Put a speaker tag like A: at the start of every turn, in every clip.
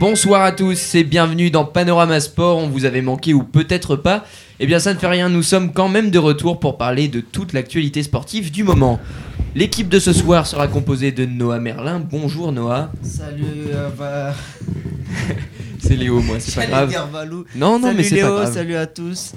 A: Bonsoir à tous et bienvenue dans Panorama Sport. On vous avait manqué ou peut-être pas. Eh bien, ça ne fait rien, nous sommes quand même de retour pour parler de toute l'actualité sportive du moment. L'équipe de ce soir sera composée de Noah Merlin. Bonjour Noah.
B: Salut, euh, bah,
A: C'est Léo, moi, c'est pas grave.
B: dire Valou.
A: Non, non,
B: salut
A: mais c'est
B: Léo,
A: pas grave.
B: salut à tous.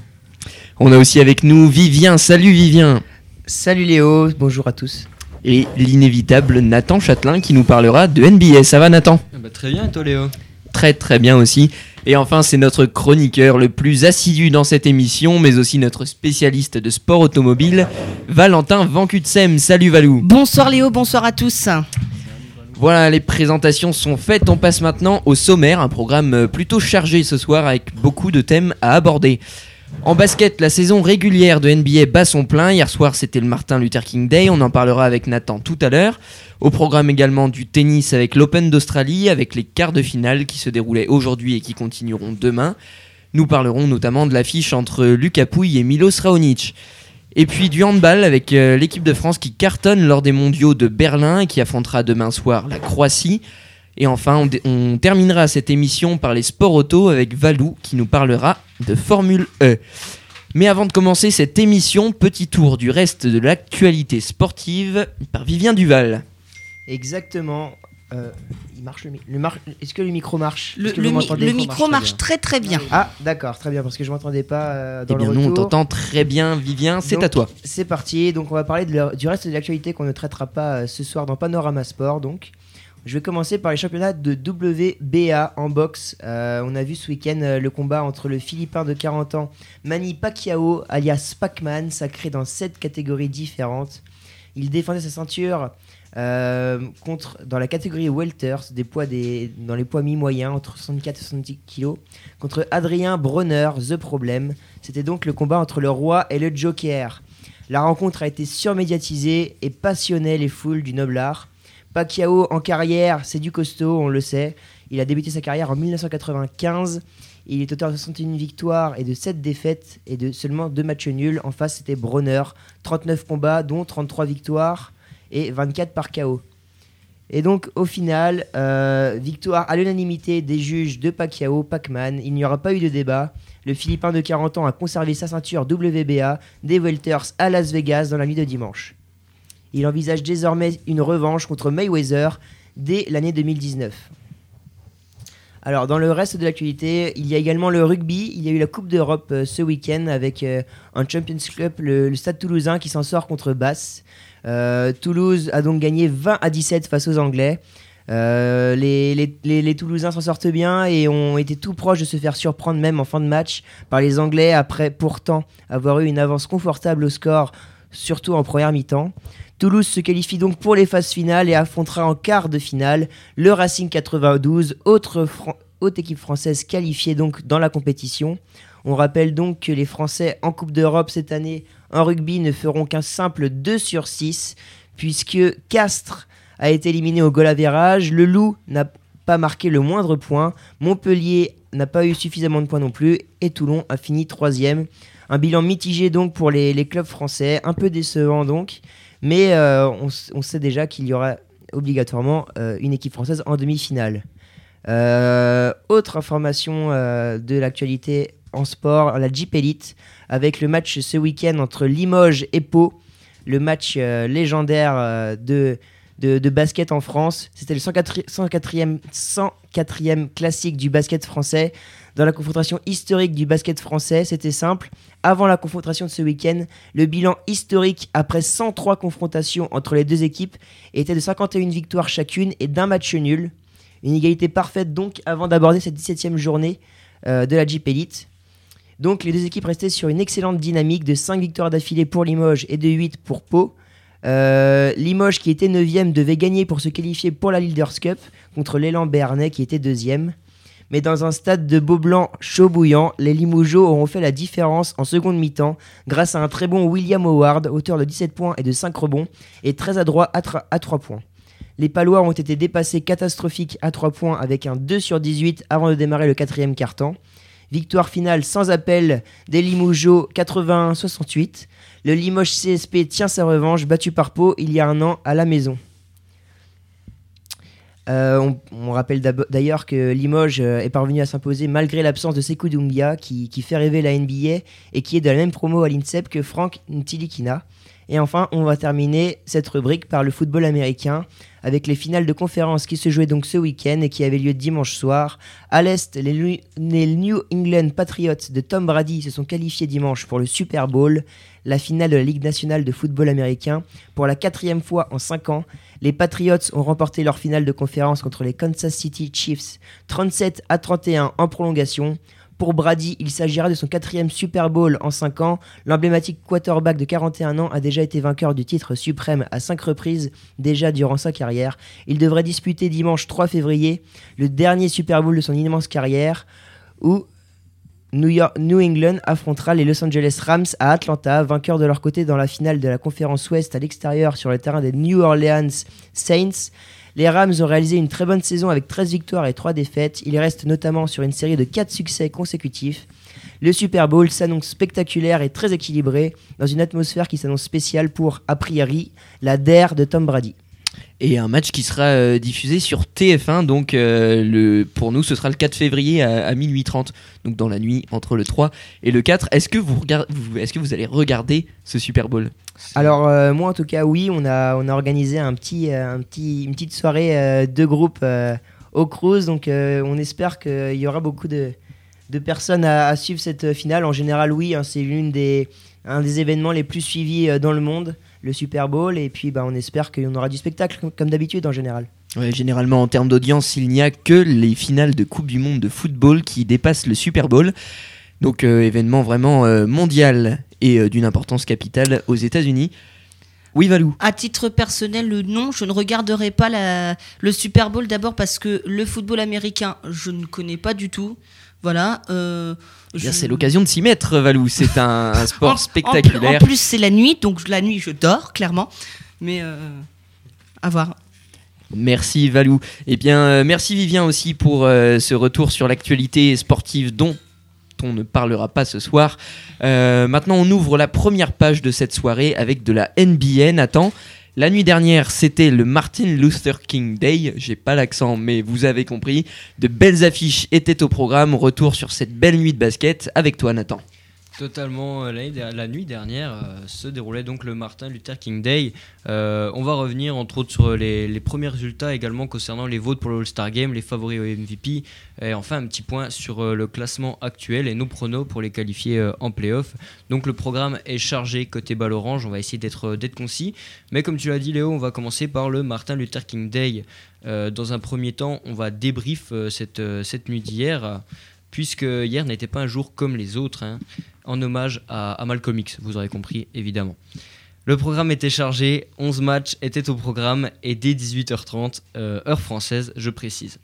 A: On a aussi avec nous Vivien. Salut Vivien.
B: Salut Léo, bonjour à tous.
A: Et l'inévitable Nathan Châtelain qui nous parlera de NBA. Ça va Nathan?
C: Ah bah, très bien, et toi Léo?
A: Très très bien aussi. Et enfin, c'est notre chroniqueur le plus assidu dans cette émission, mais aussi notre spécialiste de sport automobile, Valentin Vancutsem. Salut Valou.
D: Bonsoir Léo, bonsoir à tous.
A: Voilà, les présentations sont faites. On passe maintenant au sommaire, un programme euh, plutôt chargé ce soir avec beaucoup de thèmes à aborder. En basket, la saison régulière de NBA bat son plein. Hier soir, c'était le Martin Luther King Day. On en parlera avec Nathan tout à l'heure. Au programme également du tennis avec l'Open d'Australie, avec les quarts de finale qui se déroulaient aujourd'hui et qui continueront demain. Nous parlerons notamment de l'affiche entre Lucas Pouille et Milos Raonic. Et puis du handball avec euh, l'équipe de France qui cartonne lors des mondiaux de Berlin et qui affrontera demain soir la Croatie. Et enfin, on, on terminera cette émission par les sports auto avec Valou qui nous parlera de Formule E. Mais avant de commencer cette émission, petit tour du reste de l'actualité sportive par Vivien Duval.
B: Exactement. euh, il marche le, mi- le mar- Est-ce que le micro marche?
D: Le, mi- micro marche très très bien.
B: Ah, d'accord, très bien, parce que je m'entendais pas euh,
A: Eh
B: dans
A: bien,
B: le
A: nous, on t'entend très bien, Vivien, c'est à toi.
B: C'est parti, donc on va parler de du reste de l'actualité qu'on ne traitera pas euh, ce soir dans Panorama Sport. Donc, je vais commencer par les championnats de WBA en boxe. Euh, on a vu ce week-end euh, le combat entre le Philippin de 40 ans Manny Pacquiao, alias Pac-Man, sacré dans 7 catégories différentes. Il défendait sa ceinture euh, contre, dans la catégorie welters, des poids des, dans les poids mi-moyens, entre 64 et 70 kg, contre Adrien Bronner, The Problem. C'était donc le combat entre le roi et le joker. La rencontre a été surmédiatisée et passionnait les foules du noble art. Pacquiao en carrière, c'est du costaud, on le sait. Il a débuté sa carrière en 1995. Il est auteur de 61 victoires et de 7 défaites et de seulement 2 matchs nuls. En face, c'était Bronner. 39 combats, dont 33 victoires et 24 par KO. Et donc, au final, euh, victoire à l'unanimité des juges de Pacquiao, Pacman. Il n'y aura pas eu de débat. Le Philippin de 40 ans a conservé sa ceinture WBA des Welters à Las Vegas dans la nuit de dimanche. Il envisage désormais une revanche contre Mayweather dès l'année 2019. Alors, dans le reste de l'actualité, il y a également le rugby. Il y a eu la Coupe d'Europe euh, ce week-end avec euh, un Champions Club, le, Stade toulousain qui s'en sort contre Basse. Euh, Toulouse a donc gagné 20 à 17 face aux Anglais. Euh, les- les Toulousains s'en sortent bien et ont été tout proches de se faire surprendre même en fin de match par les Anglais après pourtant avoir eu une avance confortable au score, surtout en première mi-temps. Toulouse se qualifie donc pour les phases finales et affrontera en quart de finale le Racing 92, autre, équipe française qualifiée donc dans la compétition. On rappelle donc que les Français en Coupe d'Europe cette année en rugby ne feront qu'un simple 2 sur 6 puisque Castres a été éliminé au goal average, le Loup n'a pas marqué le moindre point, Montpellier n'a pas eu suffisamment de points non plus et Toulon a fini troisième. Un bilan mitigé donc pour les, clubs français, un peu décevant donc, mais euh, on, sait déjà qu'il y aura obligatoirement euh, une équipe française en demi-finale. Euh, autre information de l'actualité en sport, la Jeep Elite, avec le match ce week-end entre Limoges et Pau, le match légendaire de, basket en France. C'était le 104 104e, 104e classique du basket français. Dans la confrontation historique du basket français, c'était simple. Avant la confrontation de ce week-end, le bilan historique après 103 confrontations entre les deux équipes était de 51 victoires chacune et d'un match nul. Une égalité parfaite donc avant d'aborder cette 17e journée euh, de la Jeep Elite. Donc les deux équipes restaient sur une excellente dynamique de 5 victoires d'affilée pour Limoges et de 8 pour Pau. Euh, Limoges qui était 9e devait gagner pour se qualifier pour la Leaders Cup contre l'élan Béarnais qui était 2e. Mais dans un stade de Beaublanc chaud bouillant, les Limougeaux auront fait la différence en seconde mi-temps grâce à un très bon William Howard, auteur de 17 points et de 5 rebonds, et très adroit à, à 3 points. Les Palois ont été dépassés catastrophiques à 3 points avec un 2 sur 18 avant de démarrer le quatrième quart-temps. Victoire finale sans appel des Limougeaux 81-68. Le Limoges CSP tient sa revanche battu par Pau il y a un an à la maison. Euh, on, rappelle d'ailleurs que Limoges euh, est parvenu à s'imposer malgré l'absence de Sekou Doumbia qui, qui fait rêver la NBA et qui est de la même promo à l'INSEP que Frank Ntilikina. Et enfin, on va terminer cette rubrique par le football américain avec les finales de conférence qui se jouaient donc ce week-end et qui avaient lieu dimanche soir. À l'Est, les, New England Patriots de Tom Brady se sont qualifiés dimanche pour le Super Bowl, la finale de la Ligue nationale de football américain. Pour la quatrième fois en cinq ans, les Patriots ont remporté leur finale de conférence contre les Kansas City Chiefs 37 à 31 en prolongation. Pour Brady, il s'agira de son quatrième Super Bowl en 5 ans. L'emblématique quarterback de 41 ans a déjà été vainqueur du titre suprême à 5 reprises déjà durant sa carrière. Il devrait disputer dimanche 3 février le dernier Super Bowl de son immense carrière où New, England affrontera les Los Angeles Rams à Atlanta, vainqueurs de leur côté dans la finale de la conférence Ouest à l'extérieur sur le terrain des New Orleans Saints. Les Rams ont réalisé une très bonne saison avec 13 victoires et 3 défaites. Ils restent notamment sur une série de 4 succès consécutifs. Le Super Bowl s'annonce spectaculaire et très équilibré, dans une atmosphère qui s'annonce spéciale pour, a priori, la DER de Tom Brady.
A: Et un match qui sera euh, diffusé sur TF1, donc euh, pour nous ce sera le 4 février à, à minuit 30, donc dans la nuit entre le 3 et le 4. Est-ce que vous, est-ce que vous allez regarder ce Super Bowl?
B: Alors euh, moi en tout cas oui, on a, on a organisé un petit, un petit, une petite soirée euh, de groupe au Cruise, donc on espère qu'il y aura beaucoup de, de personnes à, suivre cette finale. En général oui, hein, c'est l'une des, un des événements les plus suivis dans le monde, le Super Bowl, et puis bah, on espère qu'on aura du spectacle comme- d'habitude en général.
A: Ouais, généralement, en termes d'audience, il n'y a que les finales de Coupe du Monde de football qui dépassent le Super Bowl. Donc, euh, événement vraiment euh, mondial et euh, d'une importance capitale aux États-Unis. Oui, Valou.
D: À titre personnel, le non, je ne regarderai pas la- le Super Bowl d'abord parce que le football américain, je ne connais pas du tout. Voilà. euh,
A: Eh
D: je-
A: C'est l'occasion de s'y mettre, Valou. C'est un, sport
D: en-
A: spectaculaire.
D: En, plus, c'est la nuit, donc la nuit, je dors, clairement. Mais euh, à voir.
A: Merci Valou. Eh bien, euh, merci Vivien aussi pour euh, ce retour sur l'actualité sportive dont on ne parlera pas ce soir. Euh, maintenant, on ouvre la première page de cette soirée avec de la NBA. Nathan, la nuit dernière, c'était le Martin Luther King Day. J'ai pas l'accent, mais vous avez compris. De belles affiches étaient au programme. Retour sur cette belle nuit de basket avec toi, Nathan.
C: Totalement, euh, la nuit dernière euh, se déroulait donc le Martin Luther King Day. Euh, on va revenir entre autres sur les, premiers résultats également concernant les votes pour le All-Star Game, les favoris au MVP, et enfin un petit point sur le classement actuel et nos pronos pour les qualifier en playoff. Donc le programme est chargé côté balle orange, on va essayer d'être concis. Mais comme tu l'as dit Léo, on va commencer par le Martin Luther King Day. Dans un premier temps, on va débrief cette, cette nuit d'hier, puisque hier n'était pas un jour comme les autres. hein en hommage à, à Malcolm X, vous aurez compris évidemment. Le programme était chargé, 11 matchs étaient au programme et dès 18h30, euh, heure française, je précise.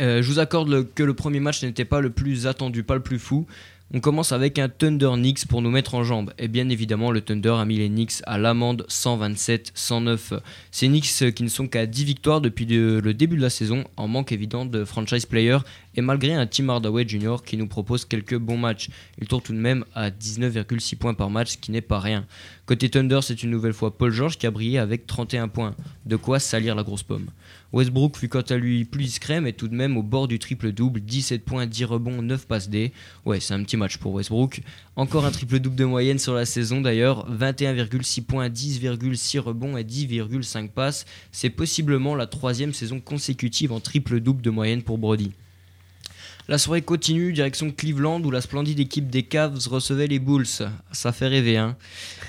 C: Euh, je vous accorde que le premier match n'était pas le plus attendu, pas le plus fou. On commence avec un Thunder Knicks pour nous mettre en jambe. Et bien évidemment, le Thunder a mis les Knicks à l'amende 127-109. Ces Knicks euh, qui ne sont qu'à 10 victoires depuis de- le début de la saison, en manque évident de franchise player, et malgré un Tim Hardaway Jr. qui nous propose quelques bons matchs. Il tourne tout de même à 19,6 points par match, ce qui n'est pas rien. Côté Thunder, c'est une nouvelle fois Paul George qui a brillé avec 31 points. De quoi salir la grosse pomme. Westbrook fut quant à lui plus discret, mais tout de même au bord du triple-double 17 points, 10 rebonds, 9 passes D. Ouais, c'est un petit match pour Westbrook. Encore un triple-double de moyenne sur la saison d'ailleurs 21,6 points, 10,6 rebonds et 10,5 passes. C'est possiblement la troisième saison consécutive en triple-double de moyenne pour Brody. La soirée continue, direction Cleveland, où la splendide équipe des Cavs recevait les Bulls. Ça fait rêver, hein.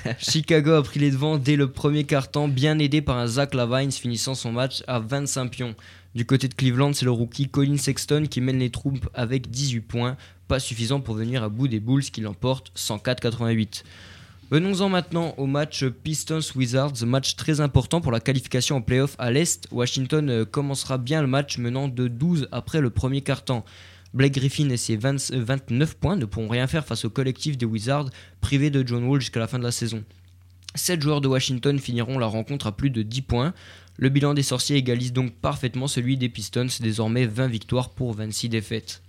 C: Chicago a pris les devants dès le premier quart-temps, bien aidé par un Zach Lavine finissant son match à 25 pions. Du côté de Cleveland, c'est le rookie Colin Sexton qui mène les troupes avec 18 points, pas suffisant pour venir à bout des Bulls qui l'emportent 104-88. Venons-en maintenant au match Pistons-Wizards, match très important pour la qualification en playoff à l'Est. Washington euh, commencera bien le match menant de 12 après le premier quart-temps. Blake Griffin et ses 20 euh, 29 points ne pourront rien faire face au collectif des Wizards, privés de John Wall jusqu'à la fin de la saison. 7 joueurs de Washington finiront la rencontre à plus de 10 points. Le bilan des sorciers égalise donc parfaitement celui des Pistons, désormais 20 victoires pour 26 défaites.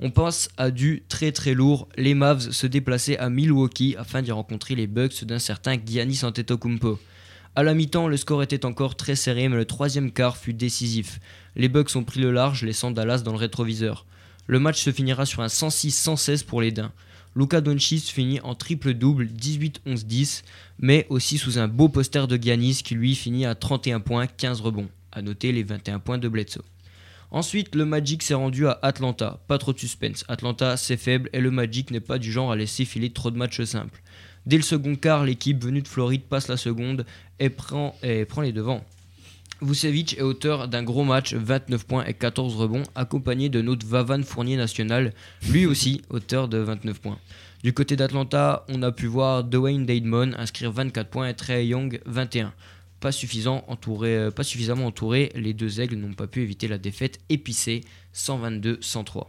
C: On passe à du très très lourd. Les Mavs se déplaçaient à Milwaukee afin d'y rencontrer les Bucks d'un certain Giannis Antetokounmpo. À la mi-temps, le score était encore très serré, mais le troisième quart fut décisif. Les Bucks ont pris le large, laissant Dallas dans le rétroviseur. Le match se finira sur un 106-116 pour les Dains. Luka Doncic finit en triple-double 18-11-10, mais aussi sous un beau poster de Giannis qui lui finit à 31 points, 15 rebonds. À noter les 21 points de Bledsoe. Ensuite, le Magic s'est rendu à Atlanta. Pas trop de suspense. Atlanta, c'est faible et le Magic n'est pas du genre à laisser filer trop de matchs simples. Dès le second quart, l'équipe venue de Floride passe la seconde et prend les devants. Vucevic est auteur d'un gros match, 29 points et 14 rebonds, accompagné de notre Vavan Fournier national, lui aussi auteur de 29 points. Du côté d'Atlanta, on a pu voir Dwayne Dademon inscrire 24 points et Trey Young 21. Pas, suffisant, euh, pas suffisamment entouré, les deux aigles n'ont pas pu éviter la défaite épicée 122-103.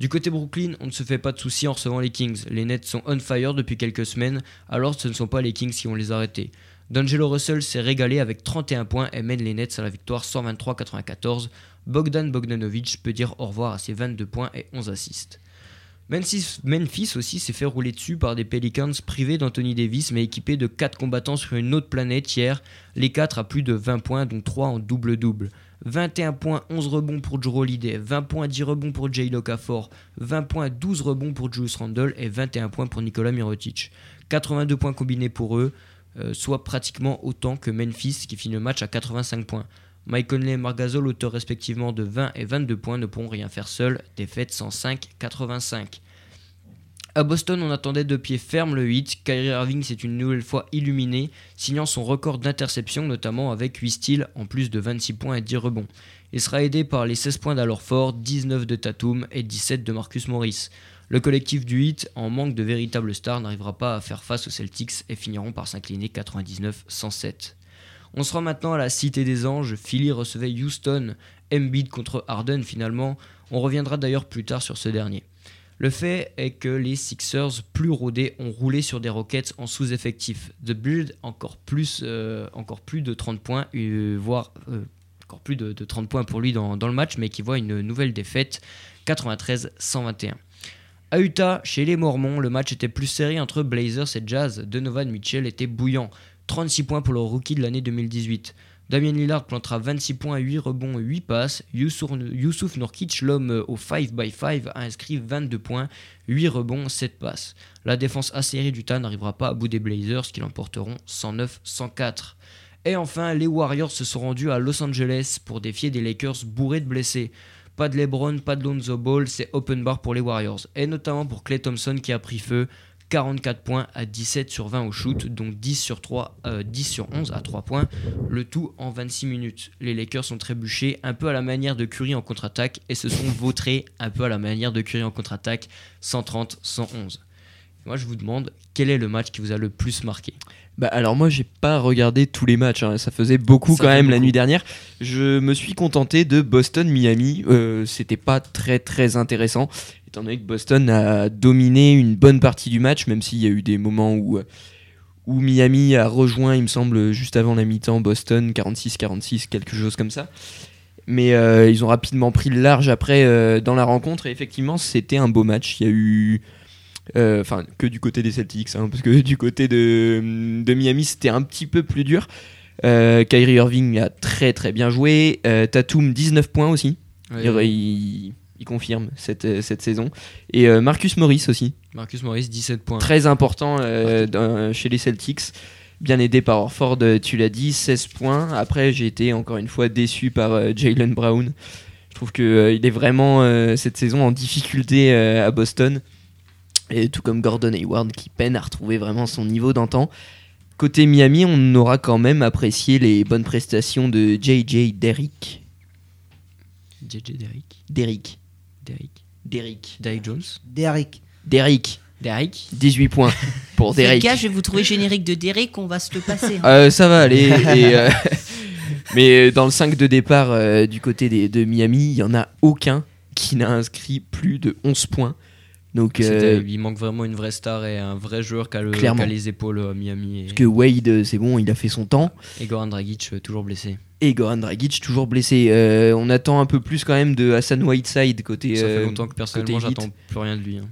C: Du côté Brooklyn, on ne se fait pas de soucis en recevant les Kings. Les Nets sont on fire depuis quelques semaines, alors ce ne sont pas les Kings qui vont les arrêter. D'Angelo Russell s'est régalé avec 31 points et mène les Nets à la victoire 123-94. Bogdan Bogdanovic peut dire au revoir à ses 22 points et 11 assists. Memphis aussi s'est fait rouler dessus par des Pelicans privés d'Anthony Davis mais équipés de 4 combattants sur une autre planète hier, les 4 à plus de 20 points dont 3 en double-double. 21 points, 11 rebonds pour Joe Holiday, 20 points, 10 rebonds pour Jay Locafor, 20 points, 12 rebonds pour Julius Randle et 21 points pour Nicolas Mirotic. 82 points combinés pour eux, soit pratiquement autant que Memphis qui finit le match à 85 points. Mike Conley et Margazol, auteurs respectivement de 20 et 22 points, ne pourront rien faire seuls. Défaite 105-85. À Boston, on attendait de pied ferme le 8. Kyrie Irving s'est une nouvelle fois illuminé, signant son record d'interception, notamment avec 8 styles en plus de 26 points et 10 rebonds. Il sera aidé par les 16 points d'Alorfort, 19 de Tatum et 17 de Marcus Morris. Le collectif du 8, en manque de véritables stars, n'arrivera pas à faire face aux Celtics et finiront par s'incliner 99-107. On sera maintenant à la Cité des Anges. Philly recevait Houston, Embiid contre Harden finalement. On reviendra d'ailleurs plus tard sur ce dernier. Le fait est que les Sixers, plus rodés, ont roulé sur des Rockets en sous-effectif. The Build, encore plus, euh, encore plus de 30 points, euh, voire euh, encore plus de, 30 points pour lui dans, dans, le match, mais qui voit une nouvelle défaite, 93-121. À Utah, chez les Mormons, le match était plus serré entre Blazers et Jazz. Donovan Mitchell était bouillant, 36 points pour le rookie de l'année 2018. Damien Lillard plantera 26 points, 8 rebonds, 8 passes. Youssouf Nurkic, l'homme au 5x5, a inscrit 22 points, 8 rebonds, 7 passes. La défense acérée du TAN n'arrivera pas à bout des Blazers qui l'emporteront 109-104. Et enfin, les Warriors se sont rendus à Los Angeles pour défier des Lakers bourrés de blessés. Pas de LeBron, pas de Lonzo Ball, c'est open bar pour les Warriors. Et notamment pour Clay Thompson qui a pris feu, 44 points à 17 sur 20 au shoot, donc 10 sur, 3, 10 euh, 11 à 3 points, le tout en 26 minutes. Les Lakers sont trébuchés un peu à la manière de Curry en contre-attaque et se sont vautrés un peu à la manière de Curry en contre-attaque, 130-111. Moi je vous demande quel est le match qui vous a le plus marqué?
A: Bah alors moi j'ai pas regardé tous les matchs, hein. ça faisait beaucoup quand même la nuit dernière. Je me suis contenté de Boston-Miami, euh, c'était pas très très intéressant étant donné que Boston a dominé une bonne partie du match, même s'il y a eu des moments où, où Miami a rejoint, il me semble, juste avant la mi-temps, Boston 46-46, quelque chose comme ça. Mais euh, ils ont rapidement pris le large après euh, dans la rencontre et effectivement c'était un beau match. Il y a eu euh, enfin que du côté des Celtics, hein, parce que du côté de, de Miami c'était un petit peu plus dur. Kyrie Irving a très très bien joué. Tatum 19 points aussi. il, il confirme cette, euh, cette saison. Et euh, Marcus Morris aussi.
C: Marcus Morris, 17 points.
A: Très important euh, chez les Celtics. Bien aidé par Orford, tu l'as dit, 16 points. Après, j'ai été encore une fois déçu par Jalen Brown. Je trouve qu'il est vraiment cette saison en difficulté à Boston. Et tout comme Gordon Hayward qui peine à retrouver vraiment son niveau d'antan. Côté Miami, on aura quand même apprécié les bonnes prestations de JJ Derrick.
C: JJ Derrick
A: Derrick.
C: Derrick.
A: Derrick.
C: Derrick Jones.
B: Derrick.
A: Derrick.
C: Derrick.
A: 18 points pour Derrick.
D: Les gars, je vais vous trouver générique de Derrick, on va se le passer. Hein.
A: Euh, ça va aller. Euh, mais dans le 5 de départ euh, du côté des, de Miami, il n'y en a aucun qui n'a inscrit plus de 11 points. Donc,
C: il manque vraiment une vraie star et un vrai joueur qui a, les épaules à Miami.
A: Parce que Wade, c'est bon, il a fait son temps.
C: Et Goran Dragic, toujours blessé.
A: Et Goran Dragic toujours blessé. Euh, on attend un peu plus quand même de Hassan Whiteside côté.
C: Ça fait euh, longtemps que personnellement j'attends plus rien de lui. Hein.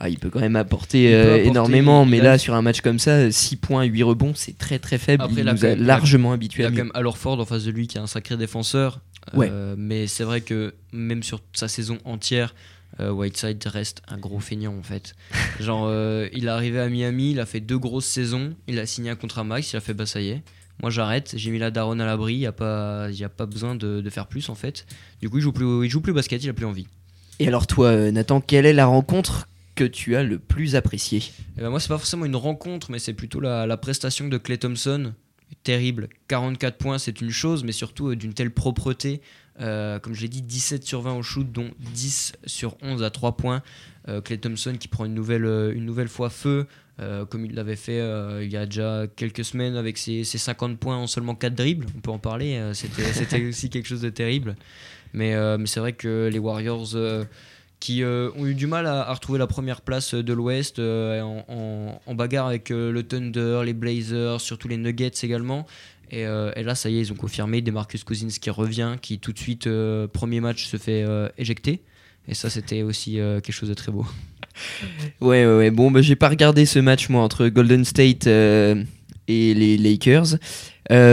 A: Ah, il peut quand même apporter,
C: Il
A: euh, énormément,
C: il
A: mais
C: a-
A: là, sur un match comme ça, 6 points, 8 rebonds, c'est très très faible.
C: Après,
A: il
C: il a
A: nous a largement
C: Il
A: habitués
C: y a
A: à
C: quand même Alors Ford en face de lui qui est un sacré défenseur.
A: Ouais.
C: Euh, mais c'est vrai que même sur sa saison entière, euh, Whiteside reste un gros feignant en fait. Genre, euh, il est arrivé à Miami, il a fait deux grosses saisons, il a signé un contrat max, il a fait bah ça y est. Moi j'arrête, j'ai mis la daronne à l'abri, il n'y a, pas- y a pas besoin de, de faire plus en fait. Du coup il joue plus, il joue plus au basket, il a plus envie.
A: Et alors, toi, euh, Nathan, quelle est la rencontre que tu as le plus appréciée?
C: Et ben moi, c'est pas forcément une rencontre, mais c'est plutôt la, la prestation de Clay Thompson. Terrible. 44 points, c'est une chose, mais surtout euh, d'une telle propreté. Euh, comme je l'ai dit, 17 sur 20 au shoot, dont 10 sur 11 à 3 points. Euh, Clay Thompson qui prend une nouvelle, euh, une nouvelle fois feu, euh, comme il l'avait fait euh, il y a déjà quelques semaines avec ses, ses 50 points en seulement 4 dribbles. On peut en parler, euh, c'était c'était aussi quelque chose de terrible. Mais, euh, mais c'est vrai que les Warriors euh, qui euh, ont eu du mal à, à retrouver la première place de l'Ouest euh, en, en- en bagarre avec euh, le Thunder, les Blazers, surtout les Nuggets également. Et, euh, et là, ça y est, ils ont confirmé Demarcus Cousins qui revient, qui tout de suite, euh, premier match, se fait euh, éjecter. Et ça, c'était aussi euh, quelque chose de très beau.
A: Ouais, ouais, ouais. Bon, bah, j'ai pas regardé ce match, moi, entre Golden State et les Lakers.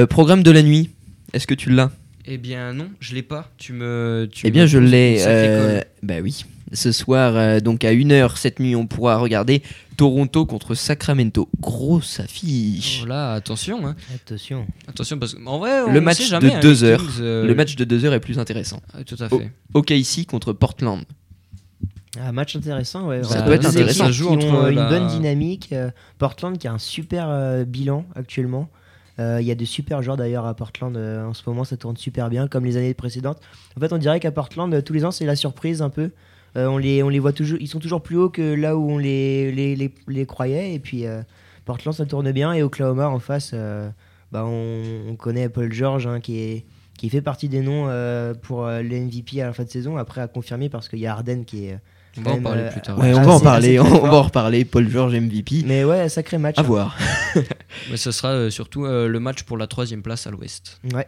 A: Programme de la nuit, est-ce que tu l'as?
C: Eh bien non, je l'ai pas. Tu me. Tu
A: Eh bien,
C: me
A: je l'ai. bah oui. Ce soir, euh, donc à 1h cette nuit, on pourra regarder Toronto contre Sacramento. Grosse affiche.
C: Oh là, attention, hein.
B: Attention.
C: attention parce qu'en vrai, on
A: Le match
C: sait jamais,
A: de
C: hein,
A: deux
C: les
A: heures.
C: Kings, euh,
A: Le match de 2h est plus intéressant.
C: ah, tout à fait.
A: OKC contre Portland.
B: Un match intéressant, ouais.
A: Ça
B: Vraiment.
A: peut être intéressant.
C: Ça joue
B: qui
C: entre
B: ont, une
C: la-
B: bonne dynamique. euh, Portland qui a un super euh, bilan actuellement. Euh, Il y a de super joueurs d'ailleurs à Portland euh, en ce moment, ça tourne super bien comme les années précédentes. En fait, on dirait qu'à Portland, euh, tous les ans, c'est la surprise un peu. Euh, on, les, on les voit toujours, ils sont toujours plus hauts que là où on les, les, les, les croyait. Et puis euh, Portland, ça tourne bien. Et Oklahoma en face, euh, bah, on, on connaît Paul George hein, qui, est, qui fait partie des noms euh, pour euh, le MVP à la fin de saison. Après, à confirmer parce qu'il y a Harden qui est.
C: On va en parler
B: euh,
C: plus tard.
A: Ouais, on va en parler.
B: c'est
A: On
B: très
A: va
B: fort.
A: en reparler. Paul George MVP.
B: Mais ouais, sacré match.
A: À
B: hein.
A: voir.
C: Mais ce sera surtout euh, le match pour la troisième place à l'Ouest.
B: Ouais.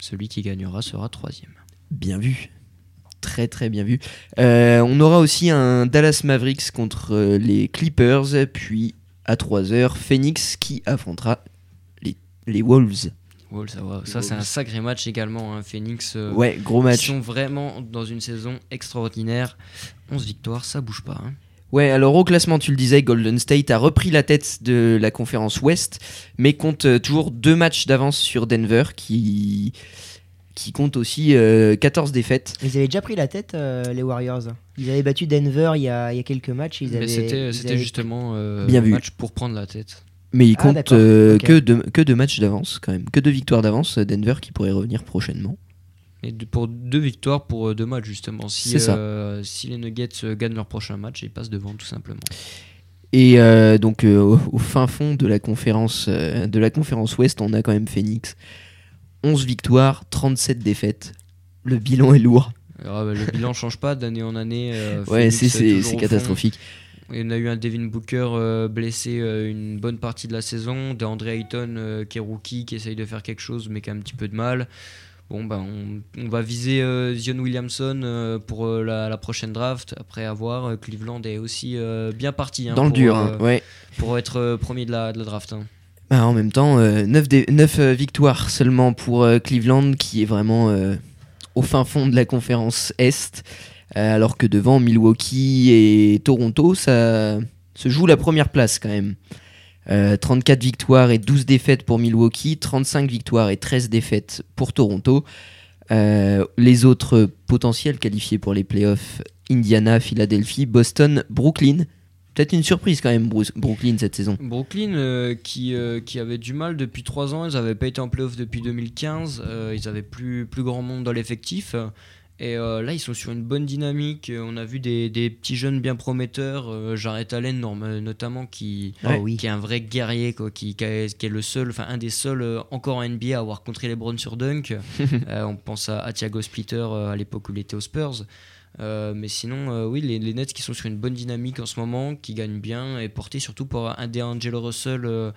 C: Celui qui gagnera sera troisième.
A: Bien vu. Très très bien vu. Euh, on aura aussi un Dallas Mavericks contre euh, les Clippers, puis à 3h, Phoenix qui affrontera les, les Wolves.
C: Wolves, ça, va. Ça, c'est un sacré match également. hein. Phoenix, euh,
A: Ouais, gros
C: ils
A: match.
C: sont vraiment dans une saison extraordinaire. 11 victoires, ça bouge pas. hein.
A: Ouais, alors au classement, tu le disais, Golden State a repris la tête de la conférence Ouest, mais compte toujours deux matchs d'avance sur Denver qui, qui compte aussi euh, 14 défaites.
B: Ils avaient déjà pris la tête, euh, les Warriors. Ils avaient battu Denver il y a, il y a quelques matchs. Ils
C: Mais c'était,
B: ils
C: c'était
B: avaient-
C: justement euh,
A: Bien
C: le
A: vu.
C: match pour prendre la tête.
A: Mais il
B: Ah,
A: compte
B: d'accord,
A: euh,
B: ok.
A: que, deux, que deux matchs d'avance quand même, que deux victoires d'avance. euh, Denver qui pourrait revenir prochainement.
C: Et pour deux victoires pour euh, deux matchs justement. Si,
A: C'est ça.
C: euh, si les Nuggets euh, gagnent leur prochain match, ils passent devant tout simplement.
A: Et euh, donc euh, au, au fin fond de la conférence euh, de la conférence Ouest, on a quand même Phoenix. 11 victoires, 37 défaites. Le bilan est lourd.
C: Alors, bah, le bilan change pas d'année en année. euh,
A: Ouais, c'est catastrophique.
C: Et On a eu un Devin Booker euh, blessé euh, une bonne partie de la saison, DeAndre Ayton euh, qui est rookie, qui essaye de faire quelque chose mais qui a un petit peu de mal. Bon, ben, on, on va viser Zion Williamson pour la, la prochaine draft. Après avoir, Cleveland est aussi bien parti hein,
A: Dans le
C: pour,
A: dur,
C: euh,
A: hein, ouais.
C: pour être premier de la, de la draft. hein.
A: Bah, en même temps, 9, victoires seulement pour euh, Cleveland, qui est vraiment euh, au fin fond de la conférence Est, euh, alors que devant Milwaukee et Toronto, ça se joue la première place quand même. Euh, 34 victoires et 12 défaites pour Milwaukee, 35 victoires et 13 défaites pour Toronto. Euh, les autres potentiels qualifiés pour les playoffs, Indiana, Philadelphie, Boston, Brooklyn. Peut-être une surprise quand même, Bruce- Brooklyn cette saison.
C: Brooklyn, euh, qui, euh, qui avait du mal depuis 3 ans, ils n'avaient pas été en playoff depuis 2015, euh, ils avaient plus, plus grand monde dans l'effectif. Et euh, là, ils sont sur une bonne dynamique. On a vu des, des petits jeunes bien prometteurs, euh, Jarrett Allen norm- notamment, qui,
B: Oh oui.
C: qui est un vrai guerrier, quoi, qui, qui est, qui est le seul, enfin un des seuls euh, encore en NBA à avoir contré les Browns sur dunk. Euh, on pense à, à Thiago Splitter euh, à l'époque où il était aux Spurs. Euh, mais sinon, euh, oui, les, Nets qui sont sur une bonne dynamique en ce moment, qui gagnent bien, et portés surtout par un des Angelo Russell euh,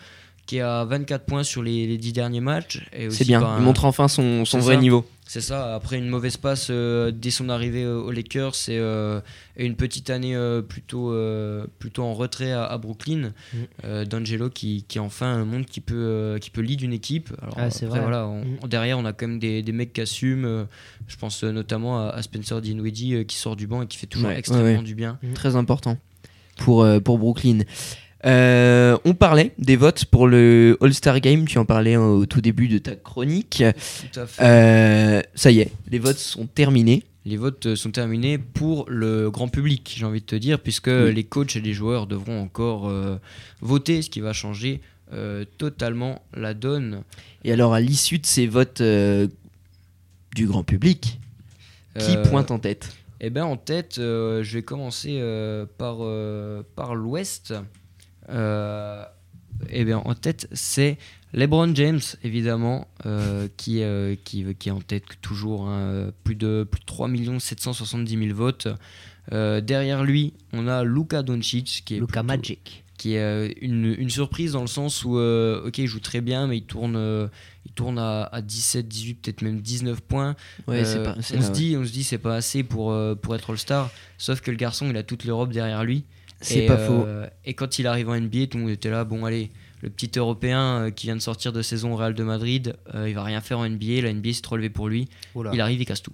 C: qui est à 24 points sur les, les 10 derniers matchs. et
A: C'est bien,
C: par
A: il
C: un-
A: montre enfin son, vrai
C: ça.
A: niveau.
C: C'est ça, après une mauvaise passe euh, dès son arrivée aux Lakers et, euh, et une petite année euh, plutôt, euh, plutôt en retrait à, à Brooklyn,
B: Mm.
C: euh, D'Angelo qui, qui enfin montre qu'il peut, qu'il peut lead une équipe. Alors,
B: Ah,
C: après,
B: vrai.
C: voilà, on-
B: Mm.
C: derrière, on a quand même des, des mecs qui assument. euh, je pense notamment à, à Spencer Dinwiddie euh, qui sort du banc et qui fait toujours
A: Ouais,
C: extrêmement
A: ouais.
C: du bien.
A: Très important pour, euh, pour Brooklyn. Euh, on parlait des votes pour le All-Star Game, tu en parlais hein, au tout début de ta chronique.
C: Tout à fait.
A: Euh, ça y est, les votes sont terminés.
C: Les votes euh, sont terminés pour le grand public, j'ai envie de te dire, puisque
A: Oui.
C: les coachs et les joueurs devront encore euh, voter, ce qui va changer totalement la donne.
A: Et alors, à l'issue de ces votes du grand public, qui pointe en tête?
C: Eh ben en tête, euh, je vais commencer euh, par, euh, par l'Ouest. Euh, eh bien en tête, c'est LeBron James, évidemment, euh, qui, euh, qui, qui est en tête toujours. hein, plus, de, plus de 3 770 000 votes. Euh, derrière lui, on a Luka Doncic, qui est
B: Luka
C: plutôt-
B: Magic.
C: qui est une, une surprise dans le sens où ok il joue très bien mais il tourne il tourne à, à 17 18 peut-être même 19 points
A: Ouais, pas.
C: on se dit on se dit c'est pas assez pour pour être All Star sauf que le garçon il a toute l'Europe derrière lui
A: C'est pas
C: euh,
A: faux.
C: et quand il arrive en NBA tout le monde était là bon allez le petit européen euh, qui vient de sortir de saison au Real de Madrid euh, il va rien faire en NBA la NBA c'est trop levé pour lui il arrive il casse tout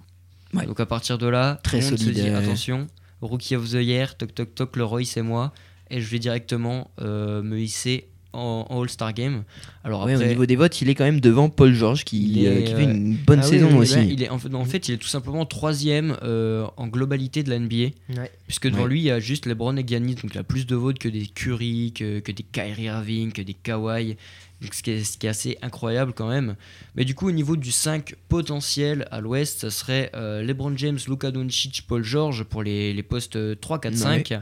A: Ouais.
C: donc à partir de là
A: Très solide,
C: se dit
A: euh.
C: attention Rookie of the Year toc toc toc le Roy c'est moi et je vais directement euh, me hisser en, en All-Star Game alors
A: Ouais, au niveau des votes, il est quand même devant Paul George qui,
C: Il est,
A: euh, qui fait
C: euh,
A: une bonne
B: ah
A: saison
B: oui,
A: aussi.
C: Il est, en, fait, en fait, il est tout simplement troisième euh, en globalité de la NBA.
B: Ouais.
C: Puisque devant
A: Ouais.
C: lui, il y a juste LeBron et Giannis, donc il a plus de votes que des Curry, que, que des Kyrie Irving, que des Kawhi. Donc ce, qui est, ce qui est assez incroyable quand même. Mais du coup, au niveau du 5 potentiel à l'ouest, ça serait euh, LeBron James, Luka Doncic, Paul George pour les, les postes 3, 4, 5.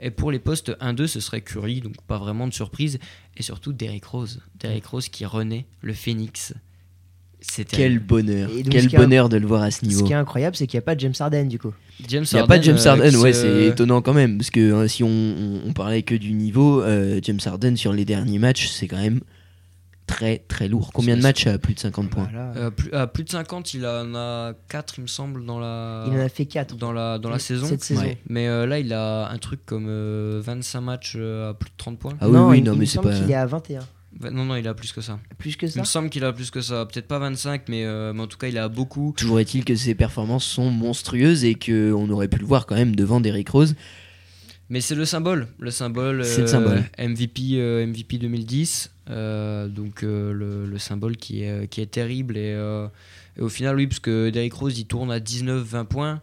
C: Et pour les postes 1, 2, ce serait Curry, donc pas vraiment de surprise. Et surtout Derrick Rose. Derrick Rose qui renaît, le Phoenix. C'était
A: Quel bonheur.
B: Donc,
A: Quel
B: ce
A: bonheur de le voir à ce
B: Ce
A: niveau.
B: qui est incroyable, c'est qu'il n'y a pas de James Harden du coup.
C: James
A: Il n'y a pas de James
C: euh,
A: Harden, ouais, c'est étonnant quand même. Parce que hein, si on, on- on parlait que du niveau, euh, James Harden sur les derniers matchs, c'est quand même très très lourd. Combien de matchs à plus de 50 points
B: Voilà.
C: Euh, plus, à plus de 50, il en a 4, il me semble, dans la,
B: il en a fait 4
C: dans la, dans la saison.
B: Cette saison.
A: Ouais.
C: Mais euh, là, il a un truc comme euh, 25 matchs euh, à plus de 30 points.
A: Ah oui,
B: non,
A: oui,
B: il,
A: non,
B: il
A: mais
B: me
A: c'est
B: semble
A: pas.
B: qu'il est à 21.
C: Va- Non, non, il a plus que ça.
B: Plus que
C: Il
B: ça
C: me semble qu'il a plus que ça. Peut-être pas 25, mais, euh, mais en tout cas, il a beaucoup.
A: Toujours est-il que ses performances sont monstrueuses et qu'on aurait pu le voir quand même devant Derrick Rose.
C: Mais c'est le symbole. Le symbole.
A: Le symbole.
C: MVP, MVP 2010. euh, donc euh, le, le symbole qui est, euh, qui est terrible. Et, euh, et au final, oui, parce que Derrick Rose, il tourne à 19-20 points.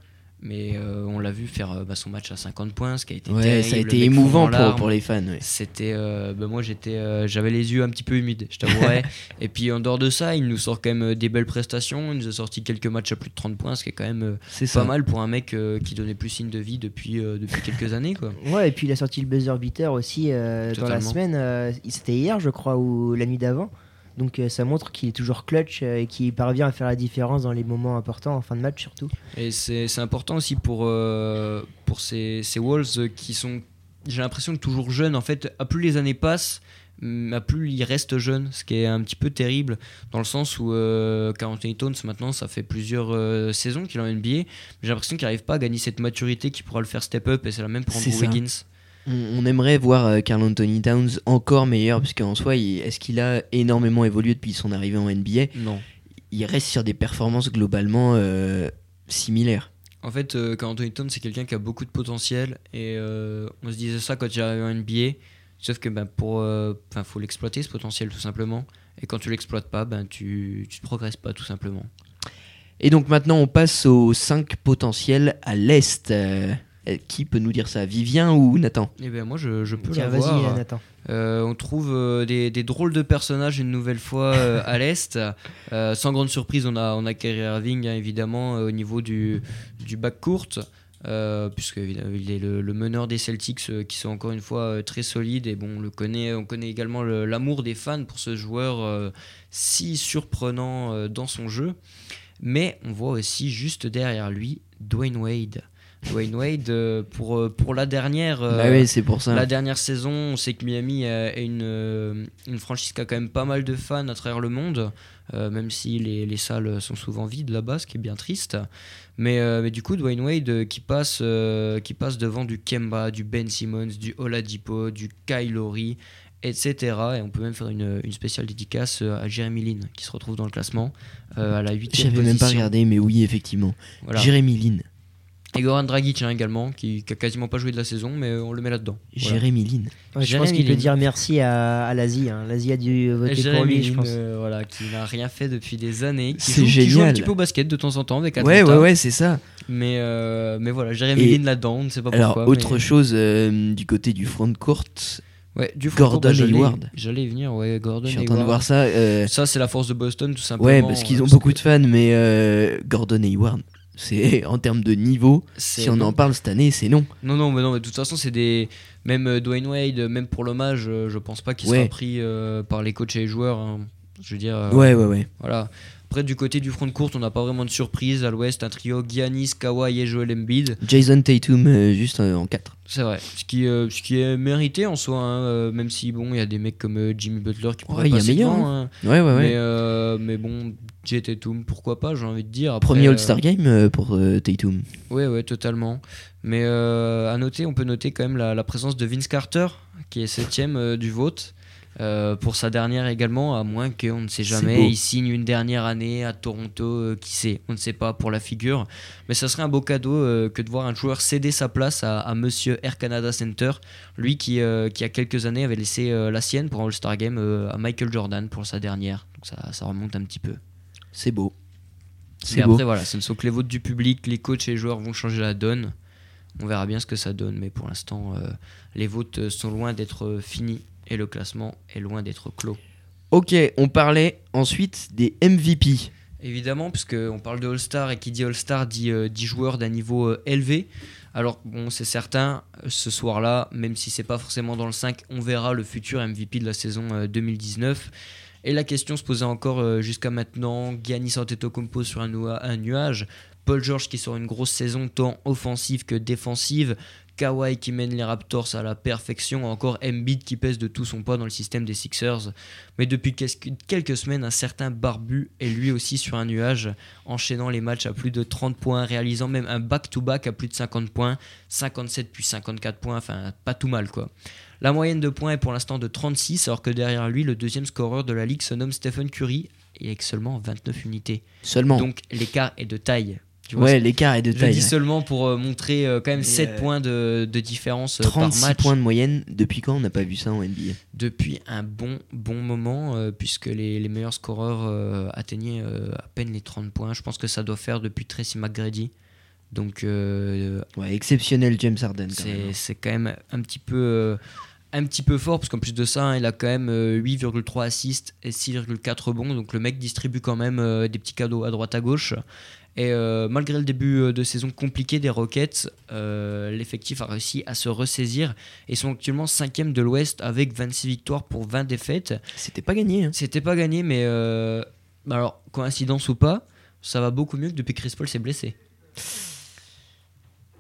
C: Mais euh, on l'a vu faire euh, bah, son match à 50 points, ce qui a été
A: Ouais,
C: terrible.
A: ça a été émouvant pour, pour les fans. ouais.
C: C'était, euh, bah, moi j'étais, euh, j'avais les yeux un petit peu humides, je t'avouerais. et puis en dehors de ça, il nous sort quand même des belles prestations. Il nous a sorti quelques matchs à plus de 30 points, ce qui est quand même pas mal pour un mec qui donnait plus signe de vie depuis, depuis quelques années. Quoi.
B: Ouais, et puis il a sorti le buzzer beater aussi dans la semaine. C'était hier, je crois, ou la nuit d'avant. Donc euh, ça montre qu'il est toujours clutch euh, et qu'il parvient à faire la différence dans les moments importants, en fin de match surtout.
C: Et c'est, important aussi pour, euh, pour ces, ces Wolves euh, qui sont, j'ai l'impression, toujours jeunes. En fait, à plus les années passent, hum, à plus ils restent jeunes, ce qui est un petit peu terrible, dans le sens où euh, Anthony Towns, maintenant, ça fait plusieurs euh, saisons qu'il est en NBA, mais j'ai l'impression qu'il n'arrive pas à gagner cette maturité qui pourra le faire step up, et c'est la même pour Andrew
A: ça.
C: Wiggins.
A: On, aimerait voir euh, Carl Anthony Towns encore meilleur, parce qu'en soi, est-ce qu'il a énormément évolué depuis son arrivée en NBA
C: Non.
A: Il reste sur des performances globalement euh, similaires.
C: En fait, euh, Carl Anthony Towns, c'est quelqu'un qui a beaucoup de potentiel, et euh, on se disait ça quand il est arrivé en NBA, sauf que ben, pour, faut l'exploiter ce potentiel tout simplement, et quand tu l'exploites pas, ben, tu, tu ne progresses pas tout simplement.
A: Et donc maintenant, on passe aux 5 potentiels à l'Est. Euh, qui peut nous dire ça Vivien ou Nathan?
C: Et ben moi, je, je peux
B: Tiens,
C: l'avoir.
B: vas-y, Nathan.
C: Euh, on trouve euh, des, des drôles de personnages une nouvelle fois euh, à l'Est. Euh, sans grande surprise, on a, on a Kyrie Irving, hein, évidemment, euh, au niveau du, du bac court. Euh, puisque évidemment, il est le, le meneur des Celtics euh, qui sont encore une fois euh, très solides et bon on le connaît on connaît également le- l'amour des fans pour ce joueur euh, si surprenant euh, dans son jeu mais on voit aussi juste derrière lui Dwayne Wade Dwayne Wade, euh, pour, euh, pour la dernière. euh,
A: Bah oui, c'est pour ça.
C: La dernière saison, on sait que Miami est une, une franchise qui a quand même pas mal de fans à travers le monde, euh, même si les, les salles sont souvent vides là-bas, ce qui est bien triste. Mais, euh, mais du coup, Dwayne Wade qui, passe, euh, qui passe devant du Kemba, du Ben Simmons, du Oladipo, du Kyle Lowry, etc. Et on peut même faire une, une spéciale dédicace à Jeremy Lin qui se retrouve dans le classement euh, à la 8
A: J'avais même pas regardé, mais oui, effectivement.
C: Voilà.
A: Jérémy Lin.
C: Et Goran Dragic hein, également, qui, qui a quasiment pas joué de la saison, mais euh, on le met là-dedans. Voilà.
A: Jérémy Lin.
B: Ouais, je pense
C: Jérémy
B: qu'il peut dire merci à, à l'Asie. hein. L'Asie a dû voter
C: Et
B: pour
C: Jérémy
B: lui, je pense.
C: euh, voilà, qui n'a rien fait depuis des années. Qui
A: C'est
C: joue, qui joue un
A: génial.
C: petit peu au basket de temps en temps avec
A: Ouais,
C: Atlanta.
A: ouais, ouais, c'est ça.
C: Mais, euh, mais voilà, Jérémy
A: Et-
C: Lin là-dedans, on ne sait pas
A: Alors,
C: pourquoi.
A: autre
C: mais-
A: chose euh, du côté du front de courte,
C: Ouais, du front
A: Gordon
C: court, bah,
A: Hayward.
C: J'allais venir, ouais, Gordon
A: je suis en train de voir ça. euh,
C: Ça, c'est la force de Boston, tout simplement.
A: ouais, parce qu'ils ont beaucoup de fans, mais euh, Gordon Hayward, c'est en termes de niveau, si on
C: non.
A: en parle cette année, c'est non.
C: Non, non, mais non, mais de toute façon, c'est des. Même euh, Dwayne Wade, même pour l'hommage, euh, je pense pas qu'il
A: Ouais.
C: sera pris euh, par les coachs et les joueurs. hein. Je veux dire. euh,
A: Ouais, ouais, ouais.
C: Voilà. Après, du côté du front de courte, on n'a pas vraiment de surprise. À l'ouest, un trio Giannis, Kawhi et Joel Embiid.
A: Jason Tatum euh, juste euh, en 4.
C: C'est vrai. Ce qui, euh, ce qui est mérité en soi, hein, même si bon, il y a des mecs comme Jimmy Butler qui pourraient
A: Ouais, il y a
C: passer
A: meilleur,
C: devant, hein.
A: Ouais, ouais, ouais.
C: Mais, mais bon, J. Tatum, pourquoi pas, j'ai envie de dire. Après,
A: Premier All-Star Game pour Tatum.
C: Ouais, ouais, totalement. Mais à noter, on peut noter quand même la, la présence de Vince Carter, qui est septième du vote. Euh, pour sa dernière également, à moins qu'on ne sait jamais, il signe une dernière année à Toronto, euh, qui sait, on ne sait pas pour la figure. Mais ça serait un beau cadeau euh, que de voir un joueur céder sa place à, à Monsieur Air Canada Center, lui qui, qui a quelques années avait laissé la sienne pour un All-Star Game à Michael Jordan pour sa dernière. Donc ça, ça remonte un petit peu.
A: C'est beau. Beau.
C: après, voilà, ce ne sont que les votes du public, les coachs et les joueurs vont changer la donne. On verra bien ce que ça donne, mais pour l'instant, les votes sont loin d'être finis et le classement est loin d'être clos.
A: Ok, on parlait ensuite des MVP.
C: Évidemment, puisqu'on parle de All-Star et qui dit All-Star dit, euh, dit joueur d'un niveau euh, élevé. Alors, bon, c'est certain, euh, ce soir-là, même si c'est pas forcément dans le 5, on verra le futur MVP de la saison euh, 2019. Et la question se posait encore euh, jusqu'à maintenant Giannis Antetokounmpo sur un nuage, Paul George qui sort une grosse saison tant offensive que défensive, Kawhi qui mène les Raptors à la perfection, encore Embiid qui pèse de tout son poids dans le système des Sixers. Mais depuis quelques semaines, un certain Barbu est lui aussi sur un nuage, enchaînant les matchs à plus de 30 points, réalisant même un back-to-back à plus de 50 points, 57 puis 54 points, enfin pas tout mal quoi. La moyenne de points est pour l'instant de 36, alors que derrière lui, le deuxième scoreur de la ligue se nomme Stephen Curry, et avec seulement 29 unités.
A: Seulement.
C: Donc l'écart est de taille. Tu vois,
A: ouais, l'écart est de
C: je
A: taille.
C: dis seulement pour euh, montrer euh, quand même
A: Mais,
C: 7
A: euh,
C: points de, de différence euh, par
A: 36
C: match
A: points de moyenne. Depuis quand on n'a pas vu ça en NBA
C: depuis un bon, bon moment, puisque les, les meilleurs scoreurs atteignaient à peine les 30 points. Je pense que ça doit faire depuis Tracy McGrady. Donc
A: Ouais, exceptionnel James Harden. même.
C: c'est quand même un petit peu, un petit peu fort, parce qu'en plus de ça, hein, il a quand même euh, 8,3 assists et 6,4 rebonds. Donc le mec distribue quand même euh, des petits cadeaux à droite à gauche. Et euh, malgré le début euh, de saison compliqué des Rockets, euh, l'effectif a réussi à se ressaisir et sont actuellement 5 de l'Ouest avec 26 victoires pour 20 défaites.
A: C'était pas gagné. hein.
C: C'était pas gagné, mais euh, bah alors, coïncidence ou pas, ça va beaucoup mieux que depuis que Chris Paul s'est blessé.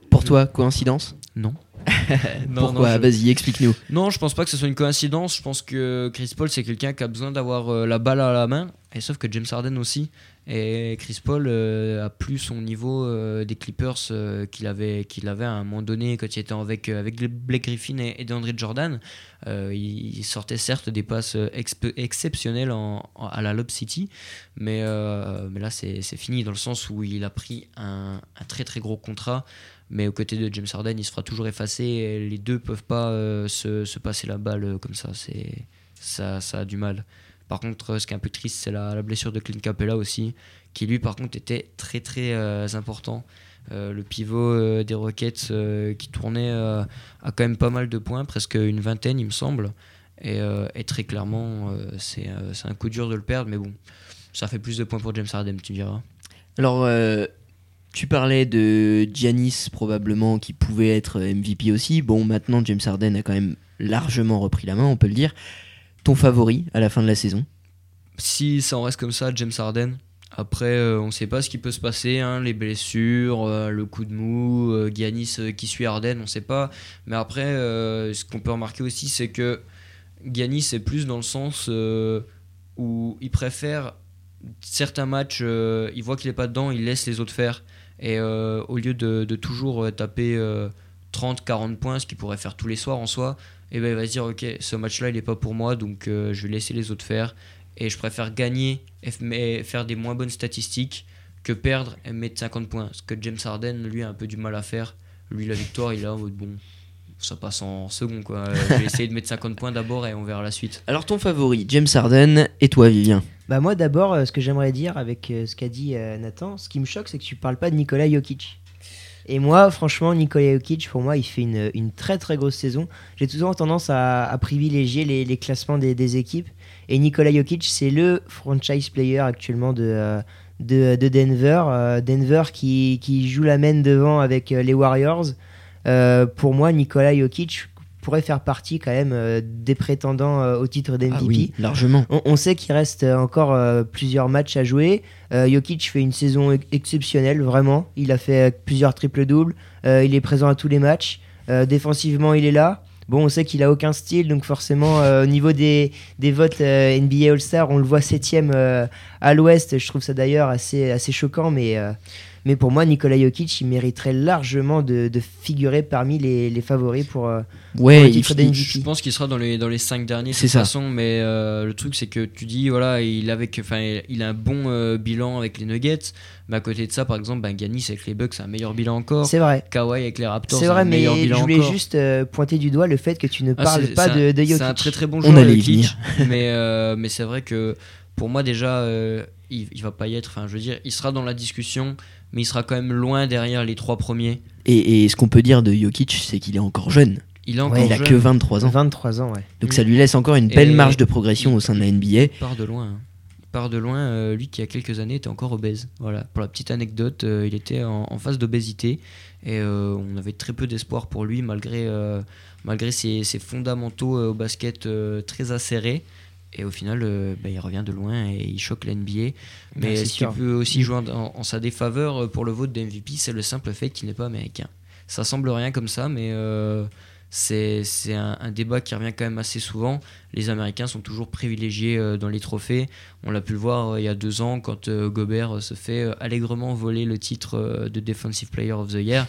A: Pour toi, coïncidence?
C: Non.
A: Pourquoi?
C: je-
A: Vas-y, explique-nous.
C: Non, je pense pas que ce soit une coïncidence. Je pense que Chris Paul, c'est quelqu'un qui a besoin d'avoir euh, la balle à la main. Et sauf que James Harden aussi. Et Chris Paul euh, a plus son niveau euh, des Clippers euh, qu'il avait, avait à un moment donné quand il était avec, avec Blake Griffin et, et Jordan. Il, sortait certes des passes exceptionnelles à la Lob City. Mais, mais là, c'est fini dans le sens où il a pris un, un très très gros contrat. Mais aux côtés de James Harden, il se fera toujours effacer. Les deux peuvent pas se, se passer la balle comme ça. Ça, ça a du mal. Par contre, euh, ce qui est un peu triste, c'est la, blessure de Clint Capella aussi, qui lui, par contre, était très très euh, important. Euh, le pivot des Rockets qui tournait a quand même pas mal de points, presque une vingtaine, il me semble. Et, et très clairement, c'est un coup dur de le perdre, mais bon, ça fait plus de points pour James Harden, tu diras.
A: Alors, tu parlais de Giannis probablement qui pouvait être MVP aussi. Bon, maintenant James Harden a quand même largement repris la main, on peut le dire. Ton favori à la fin de la saison
C: Si ça en reste comme ça, James Harden, Après, euh, on ne sait pas ce qui peut se passer, hein, les blessures, euh, le coup de mou, euh, Giannis euh, qui suit Arden, on ne sait pas. Mais après, ce qu'on peut remarquer aussi, c'est que Giannis est plus dans le sens où il préfère certains matchs, il voit qu'il n'est pas dedans, il laisse les autres faire. Et au lieu de, toujours taper 30-40 points, ce qu'il pourrait faire tous les soirs en soi, et ben il va se dire ok, ce match-là il n'est pas pour moi, donc euh, je vais laisser les autres faire. Et je préfère gagner et faire des moins bonnes statistiques que perdre et mettre 50 points. Ce que James Harden, lui, a un peu du mal à faire. Lui, la victoire, il est là en mode bon, ça passe en second quoi. Euh, je vais essayer de mettre 50 points d'abord et on verra la suite.
A: Alors ton favori, James Harden, et toi Vivien?
B: Bah moi d'abord, euh, ce que j'aimerais dire avec ce qu'a dit Nathan, ce qui me choque, c'est que tu parles pas de Nikola Jokic. Et moi, franchement, Nikola Jokic, pour moi, il fait une, très très grosse saison. J'ai toujours tendance à, privilégier les, classements des, équipes. Et Nikola Jokic, c'est le franchise player actuellement de, euh, de, de Denver. Euh, Denver qui, joue la main devant avec euh, les Warriors. Pour moi, Nikola Jokic pourrait faire partie quand même euh, des prétendants euh, au titre d'MVP.
A: Ah oui, largement.
B: On, on sait qu'il reste euh, encore plusieurs matchs à jouer. Jokic fait une saison ex- exceptionnelle, vraiment. Il a fait plusieurs triples-doubles. Il est présent à tous les matchs. Défensivement, il est là. Bon, on sait qu'il a aucun style, donc forcément, euh, au niveau des, des votes euh, NBA All-Star, on le voit septième euh, à l'Ouest. Je trouve ça d'ailleurs assez, assez choquant, mais, mais pour moi, Nikola Jokic, il mériterait largement de, de figurer parmi les, les favoris pour, euh,
A: Ouais,
B: pour le titre
A: il-.
C: Je pense qu'il sera dans les, dans les 5 derniers de toute
A: ça.
C: façon, mais euh, le truc c'est que tu dis, voilà, il, avec, il a un bon euh, bilan avec les Nuggets, mais à côté de ça, par exemple, ben, Giannis avec les Bucks, c'est un meilleur bilan encore.
B: C'est vrai.
C: Kawhi avec les Raptors,
B: C'est
C: un
B: vrai, mais
C: meilleur
B: je
C: bilan
B: voulais
C: encore.
B: juste pointer du doigt le fait que tu ne
C: Ah,
B: parles pas de, de Jokic.
C: C'est un très très bon
A: On
C: joueur, Jokic, mais, mais c'est vrai que pour moi déjà, il, il va pas y être. Enfin, je veux dire, il sera dans la discussion, mais il sera quand même loin derrière les trois premiers.
A: Et, et ce qu'on peut dire de Jokic, c'est qu'il est encore jeune.
C: Il encore
B: Ouais,
A: il a
C: jeune,
A: que 23 ans.
B: 23 ans, ouais.
A: Donc ça lui laisse encore une belle
C: Et-
A: marge de progression au sein de la NBA.
C: Il part de loin. hein. Il part de loin. euh, lui qui, il y a quelques années, était encore obèse. Voilà. Pour la petite anecdote, euh, il était en, en phase d'obésité. Et euh, on avait très peu d'espoir pour lui, malgré, euh, malgré ses, ses fondamentaux euh, au basket euh, très acérés. Et au final, euh, bah, il revient de loin et il choque la NBA. Mais ce qui peut aussi jouer en, en sa défaveur euh, pour le vote d'MVP, c'est le simple fait qu'il n'est pas américain. Ça semble rien comme ça, mais euh, c'est un, un débat qui revient quand même assez souvent. Les Américains sont toujours privilégiés euh, dans les trophées. On l'a pu le voir euh, il y a deux ans quand euh, Gobert se fait allègrement voler le titre de Defensive Player of the Year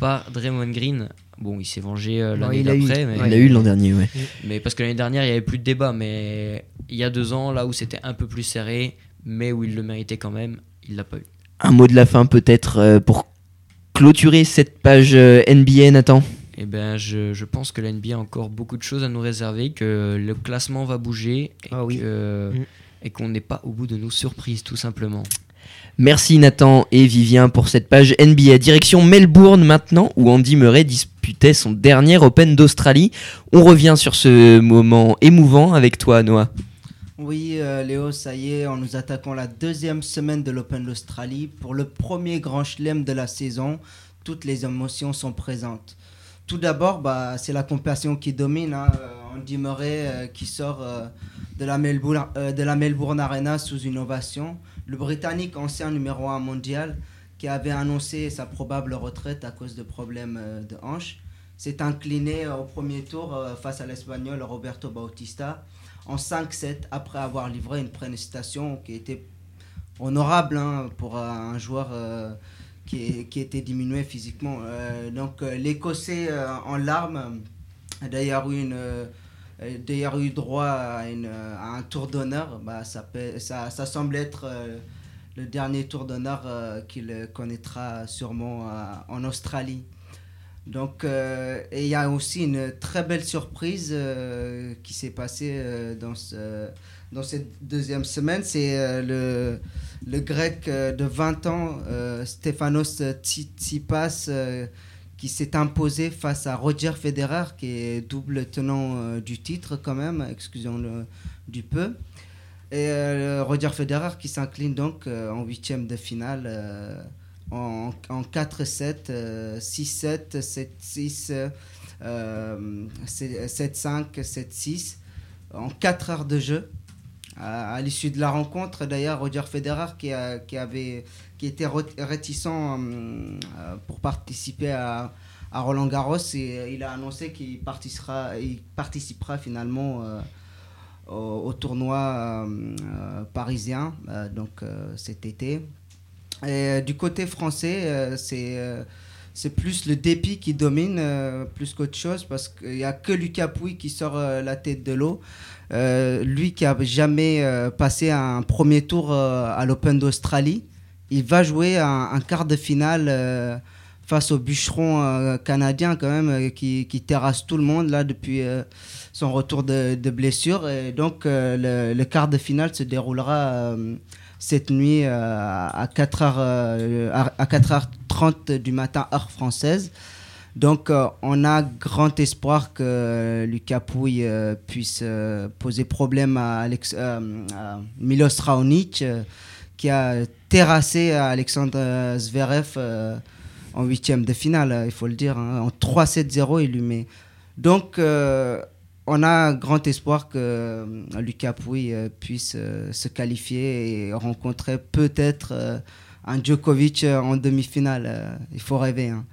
C: par Draymond Green. Bon, il s'est vengé l'année d'après, mais,
A: Il l'a eu l'an dernier, ouais.
C: mais parce que l'année dernière, il n'y avait plus de débat. Mais il y a deux ans, là où c'était un peu plus serré, mais où il le méritait quand même, il l'a pas eu.
A: Un mot de la fin peut-être pour clôturer cette page NBA, Nathan?
C: Eh ben, je, je pense que la NBA a encore beaucoup de choses à nous réserver, que le classement va bouger et
B: Ah oui.
C: que-
B: Mm.
C: et qu'on n'est pas au bout de nos surprises, tout simplement.
A: Merci Nathan et Vivien pour cette page NBA. Direction Melbourne maintenant, où Andy Murray disputait son dernier Open d'Australie. On revient sur ce moment émouvant avec toi, Noah.
E: Oui, euh, Léo, ça y est, en nous attaquant la deuxième semaine de l'Open d'Australie. Pour le premier grand chelem de la saison, toutes les émotions sont présentes. Tout d'abord, bah, c'est la compassion qui domine. Hein. Euh, Andy Murray euh, qui sort euh, de, la Melbourne, de la Melbourne Arena sous une ovation. Le Britannique, ancien numéro 1 mondial, qui avait annoncé sa probable retraite à cause de problèmes de hanche, s'est incliné au premier tour face à l'Espagnol Roberto Bautista en 5-7 après avoir livré une prestation qui était honorable hein, pour un joueur qui, était diminué physiquement. Euh, donc euh, l'Écossais euh, en larmes a d'ailleurs eu, d'ailleurs eu droit à, un tour d'honneur. Bah, ça, peut- ça, ça semble être le dernier tour d'honneur qu'il connaîtra sûrement en Australie. Donc, et il y a aussi une très belle surprise qui s'est passée dans, ce, dans cette deuxième semaine. C'est le, le grec euh, de 20 ans, euh, Stefanos Tsitsipas, euh, qui s'est imposé face à Roger Federer, qui est double tenant du titre quand même, excusons-le du peu. Et Roger Federer qui s'incline donc en huitième de finale en, en 4-7, euh, 6-7, 7-6, euh, 7-5, 7-6, en 4 heures de jeu. À, l'issue de la rencontre. D'ailleurs, Roger Federer qui, avait, qui était réticent pour participer à, Roland Garros et il a annoncé qu'il participera, finalement au, tournoi parisien donc cet été. Et du côté français, c'est c'est plus le dépit qui domine euh, plus qu'autre chose parce qu'il n'y a que Lucas Pouille qui sort euh, la tête de l'eau. Euh, lui qui a jamais passé un premier tour à l'Open d'Australie, il va jouer un, quart de finale face au bûcheron canadien quand même qui, terrasse tout le monde là depuis son retour de, blessure. Donc le, quart de finale se déroulera cette nuit euh, à 4h, euh, à 4h30 du matin, heure française. Donc, euh, on a grand espoir que Lucas Pouille puisse poser problème à, Alex, Milos Raonic, qui a terrassé Alexandre Zverev en huitième de finale, il faut le dire. Hein. En 3-7-0, il lui met. Donc, on a grand espoir que euh, Lucas Pouille euh, puisse euh, se qualifier et rencontrer peut-être un Djokovic en demi-finale. il faut rêver. Hein.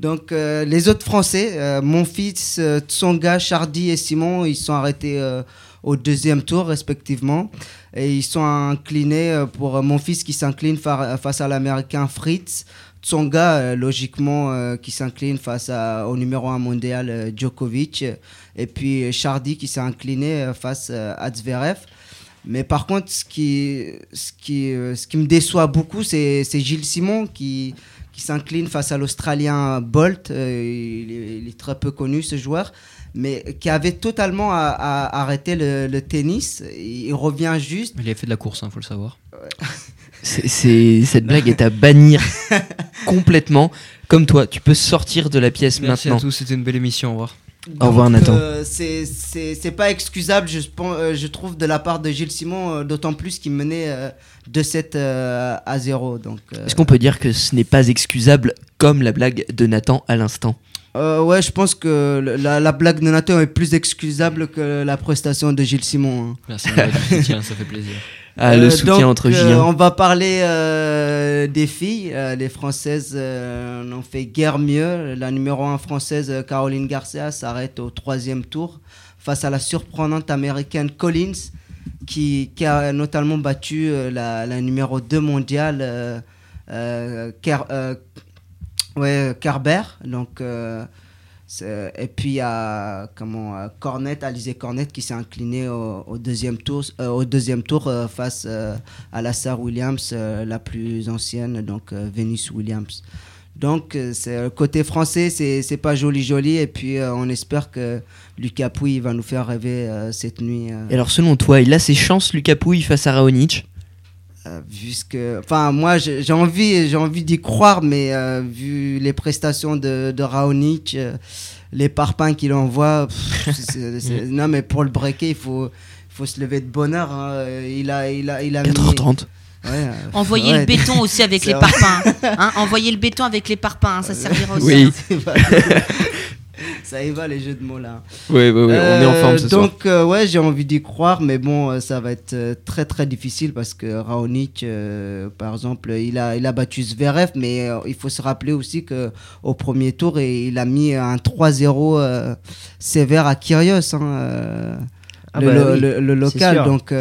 E: Donc les autres Français, mon fils, Tsonga, Chardy et Simon, ils sont arrêtés au deuxième tour respectivement. Et ils sont inclinés pour mon fils qui s'incline face à l'Américain Fritz. Tsonga, euh, logiquement, euh, qui s'incline face au numéro 1 mondial euh, Djokovic. Et puis Chardy qui s'est incliné face à Zverev. Mais par contre, ce qui, ce qui, ce qui me déçoit beaucoup, c'est Gilles Simon qui, qui s'incline face à l'Australien Bolt. il, est, très peu connu, ce joueur. Mais qui avait totalement arrêté le, tennis. Il revient juste.
C: Il a fait de la course, il hein, faut le savoir.
A: C'est cette blague est à bannir complètement. Comme toi, tu peux sortir de la pièce
C: Merci
A: maintenant.
C: à tous, c'était une belle émission. Au revoir.
A: Au revoir Nathan.
E: Euh, c'est pas excusable, je, euh, je, trouve, de la part de Gilles Simon, euh, d'autant plus qu'il menait de 7 à 0.
A: Est-ce qu'on peut dire que ce n'est pas excusable comme la blague de Nathan à l'instant?
E: Ouais, je pense que la, blague de Nathan est plus excusable que la prestation de Gilles Simon.
C: Hein. Merci, ça fait plaisir.
A: Ah, le euh, entre
E: euh, On va parler euh, des filles. les Françaises n'ont fait guère mieux. La numéro 1 française, Caroline Garcia, s'arrête au troisième tour face à la surprenante américaine Collins, qui, a notamment battu la, numéro 2 mondiale, ouais, Kerber. Donc et puis a comment, Cornet, Alizé Cornet qui s'est incliné au, deuxième tour, euh, au deuxième tour euh, face euh, à la sœur Williams, la plus ancienne, donc Venus Williams. Donc c'est côté français, c'est pas joli joli et puis on espère que Lucas Pouille va nous faire rêver cette nuit.
A: Et alors selon toi, il a ses chances Lucas Pouille face à Raonic?
E: Vu que, enfin, moi, j'ai envie, j'ai envie d'y croire, mais euh, vu les prestations de, de Raonic, euh, les parpaings qu'il envoie, non, mais pour le breaker, il faut, faut se lever de bonheur. Hein. Il a, il a, il a
A: 4h30.
D: Ouais, euh, Envoyer le béton aussi avec les parpaings. Hein. Envoyer le béton avec les parpaings, ça servira aussi.
A: Oui.
E: Ça y va les jeux de mots là.
A: Oui, oui, oui, on est en forme ce
E: donc, euh, ouais, j'ai envie d'y croire, mais bon, euh, ça va être euh, très très difficile parce que Raonic, par exemple, il a, il a battu Zverev, mais il faut se rappeler aussi que au premier tour, il a mis un 3-0 sévère à Kyrgios. Hein, ah le, bah le, local. Donc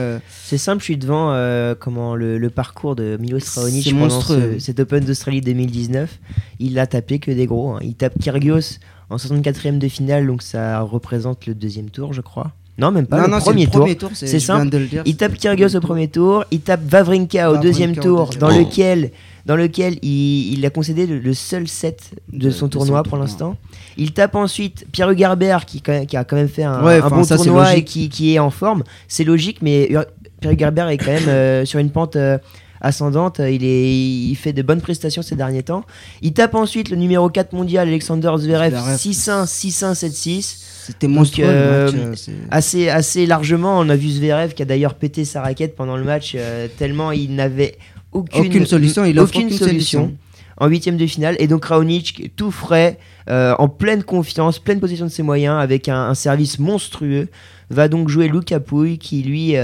B: c'est simple, je suis devant comment le, parcours de Milos Raonic pendant ce, cet Open d'Australie 2019. Il a tapé que des gros. Hein. Il tape Kyrgios en 64e de finale, donc ça représente le deuxième tour, je crois. Non, même pas, le, premier tour. c'est simple. il tape Kyrgios au premier tour, il tape Vavrinka au deuxième tour, dans lequel, dans lequel il, a concédé le, seul set de, son tournoi pour l'instant. Il tape ensuite Pierre Gerber, qui, qui, a quand même fait un, bon tournoi et qui, est en forme. C'est logique, mais Pierre Gerber est quand même euh, sur une pente. Euh, ascendante. Il, est, il fait de bonnes prestations ces derniers temps. Il tape ensuite le numéro 4 mondial, Alexander Zverev, 6-1, 6-1 7-6.
E: C'était monstrueux.
B: Euh, assez, assez largement, on a vu Zverev qui a d'ailleurs pété sa raquette pendant le match, euh, tellement il n'avait aucune,
E: solution. Il aucune, solution.
B: En huitième de finale, et donc Raonic, tout frais, euh, en pleine confiance, pleine possession de ses moyens, avec un, service monstrueux, va donc jouer Luca Pouille, qui lui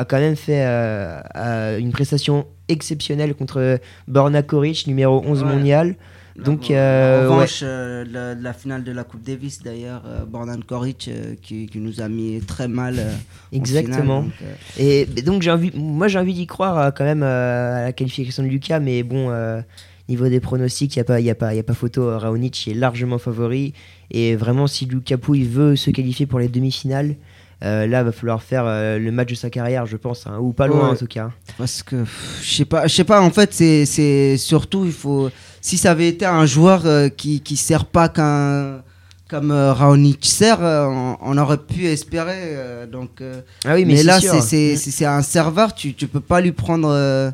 B: a quand même fait euh, euh, une prestation exceptionnelle contre Borna Koric, numéro 11
E: Ouais.
B: mondial. Donc,
E: en
B: euh,
E: revanche, euh, la, la finale de la Coupe Davis, d'ailleurs, euh, Bordan Koric qui, qui nous a mis très mal. en
B: Exactement.
E: finale, donc,
B: Et donc j'ai envie, moi j'ai envie d'y croire quand même à la qualification de Lucas, mais bon, niveau des pronostics, il n'y a, pas- y a, pas- y a pas photo. Raonic est largement favori. Et vraiment, si Lucas Pouille veut se qualifier pour les demi-finales, euh, là, va falloir faire euh, le match de sa carrière, je pense, hein, ou pas loin
E: Ouais.
B: en tout cas.
E: Parce que je sais pas, je sais pas. En fait, c'est c'est surtout il faut. Si ça avait été un joueur euh, qui qui sert pas qu'un comme euh, Raonic sert, euh, on, on aurait pu espérer. euh, donc,
B: Ah oui,
E: mais,
B: mais,
E: là,
B: c'est
E: un serveur. Tu tu peux pas lui prendre.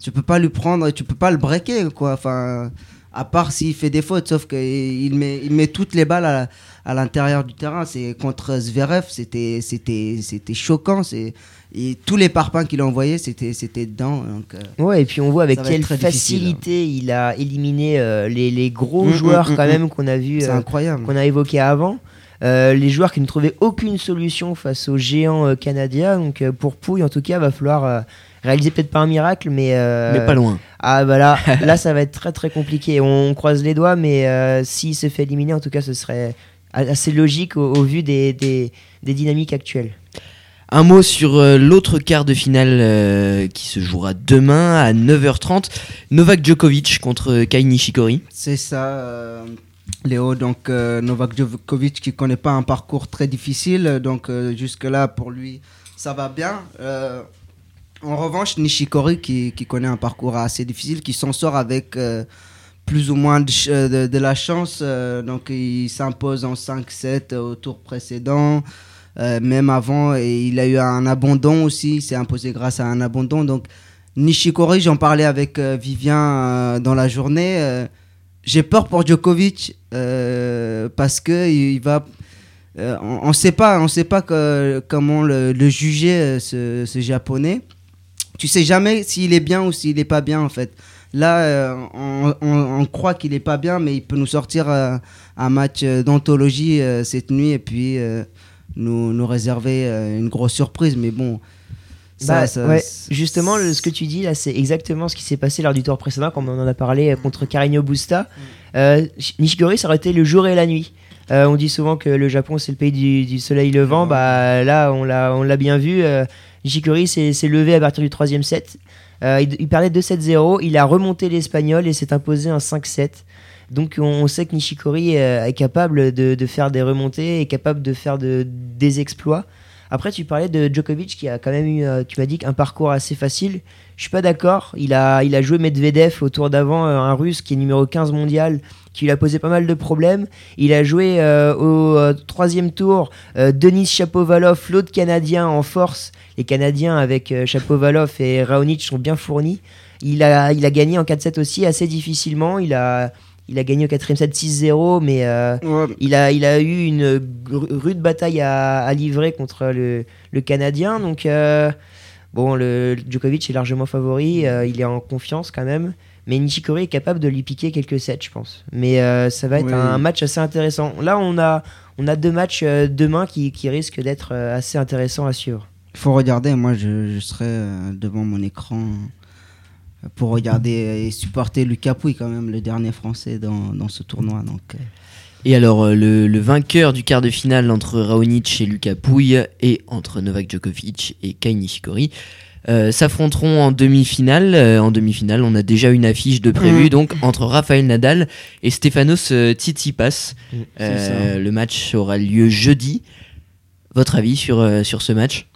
E: tu peux pas lui prendre. Tu peux pas le breaker quoi. Enfin, à part s'il fait des fautes. Sauf qu'il met il met toutes les balles à, à l'intérieur du terrain. C'est contre Zverev, c'était c'était c'était choquant. C'est et tous les parpaings qu'il a envoyés, c'était c'était dedans. Donc, euh,
B: Ouais, et puis on voit avec quelle
E: difficile,
B: facilité il a éliminé euh, les, les gros
E: Mm,
B: joueurs
E: mm,
B: quand
E: mm,
B: même qu'on a vu, euh,
E: incroyable.
B: qu'on a évoqué avant. Euh, les joueurs qui ne trouvaient aucune solution face aux géants euh, canadiens. Donc euh, pour Pouille, en tout cas, va falloir euh, réaliser peut-être pas un miracle, mais euh,
A: Mais pas loin.
B: Ah bah là, là ça va être très très compliqué. On croise les doigts, mais euh, s'il se fait éliminer, en tout cas, ce serait assez logique au, au vu des, des, des dynamiques actuelles.
A: Un mot sur euh, l'autre quart de finale euh, qui se jouera demain à 9h30. Novak Djokovic contre Kai Nishikori.
E: C'est ça, euh, Léo. Donc, euh, Novak Djokovic qui connaît pas un parcours très difficile. Donc, euh, jusque-là, pour lui, ça va bien. Euh, en revanche, Nishikori qui, qui connaît un parcours assez difficile, qui s'en sort avec euh, plus ou moins de, euh, la chance. euh, donc, il s'impose en 5-7 au tour précédent. Euh, même avant, et il a eu un abandon aussi. Il s'est imposé grâce à un abandon. Donc, Nishikori, j'en parlais avec euh, Vivien euh, dans la journée. euh, j'ai peur pour Djokovic euh, parce que il va. euh, on ne sait pas, on sait pas comment le, juger euh, ce, ce japonais. Tu sais jamais s'il est bien ou s'il est pas bien en fait. Là, euh, on, on- on croit qu'il est pas bien, mais il peut nous sortir euh, un match euh, d'anthologie euh, cette nuit et puis nous, nous réserver une grosse surprise. Mais bon, ça,
B: Bah,
E: ça-
B: ouais, justement, le- ce que tu dis là, c'est exactement ce qui s'est passé lors du tour précédent, comme on en a parlé contre Carreño Busta. Euh, Nishikori, ça aurait été le jour et la nuit. Euh, on dit souvent que le Japon c'est le pays du, du soleil levant. Bah là, on l'a, bien vu. Euh, Nishikori s'est levé à partir du troisième set. Euh, il, il perdait 2-7-0. Il a remonté l'espagnol et s'est imposé un 5-7. Donc on, sait que Nishikori euh, est capable de, faire des remontées, est capable de faire de- des exploits. Après, tu parlais de Djokovic qui a quand même eu, euh, tu m'as dit, un parcours assez facile. Je suis pas d'accord. Il a, il a joué Medvedev au tour d'avant, euh, un russe qui est numéro 15 mondial, qui lui a posé pas mal de problèmes. Il a joué euh, au euh, troisième tour euh, Denis Chapovalov, l'autre Canadien en force. Les Canadiens avec Chapovalov et Raonic sont bien fournis. Il a, il a gagné en 4-7 aussi assez difficilement. Il a, il a gagné au quatrième set 6-0, mais euh,
E: Ouais,
B: il a, il a eu une rude bataille à, à livrer contre le, le Canadien. Donc, euh, bon, le Djokovic est largement favori. euh, il est en confiance quand même. Mais Nishikori est capable de lui piquer quelques sets, je pense. Mais euh, ça va être
E: Oui.
B: un match assez intéressant. Là, on a, on a deux matchs euh, demain qui, qui risquent d'être assez intéressants à suivre.
E: Il faut regarder, moi je, je serai devant mon écran pour regarder et supporter Lucas Pouille quand même, le dernier français dans, dans ce tournoi. Donc,
A: Et alors, euh, le, le vainqueur du quart de finale entre Raonic et Lucas Pouille et entre Novak Djokovic et Kai Nishikori euh, s'affronteront en demi-finale. Euh, en demi-finale, on a déjà une affiche de prévue
E: Mhm.
A: donc entre Rafael Nadal et Stefanos euh, Tsitsipas. Euh,
E: ça.
A: le match aura lieu jeudi. Votre avis sur, euh, sur ce match?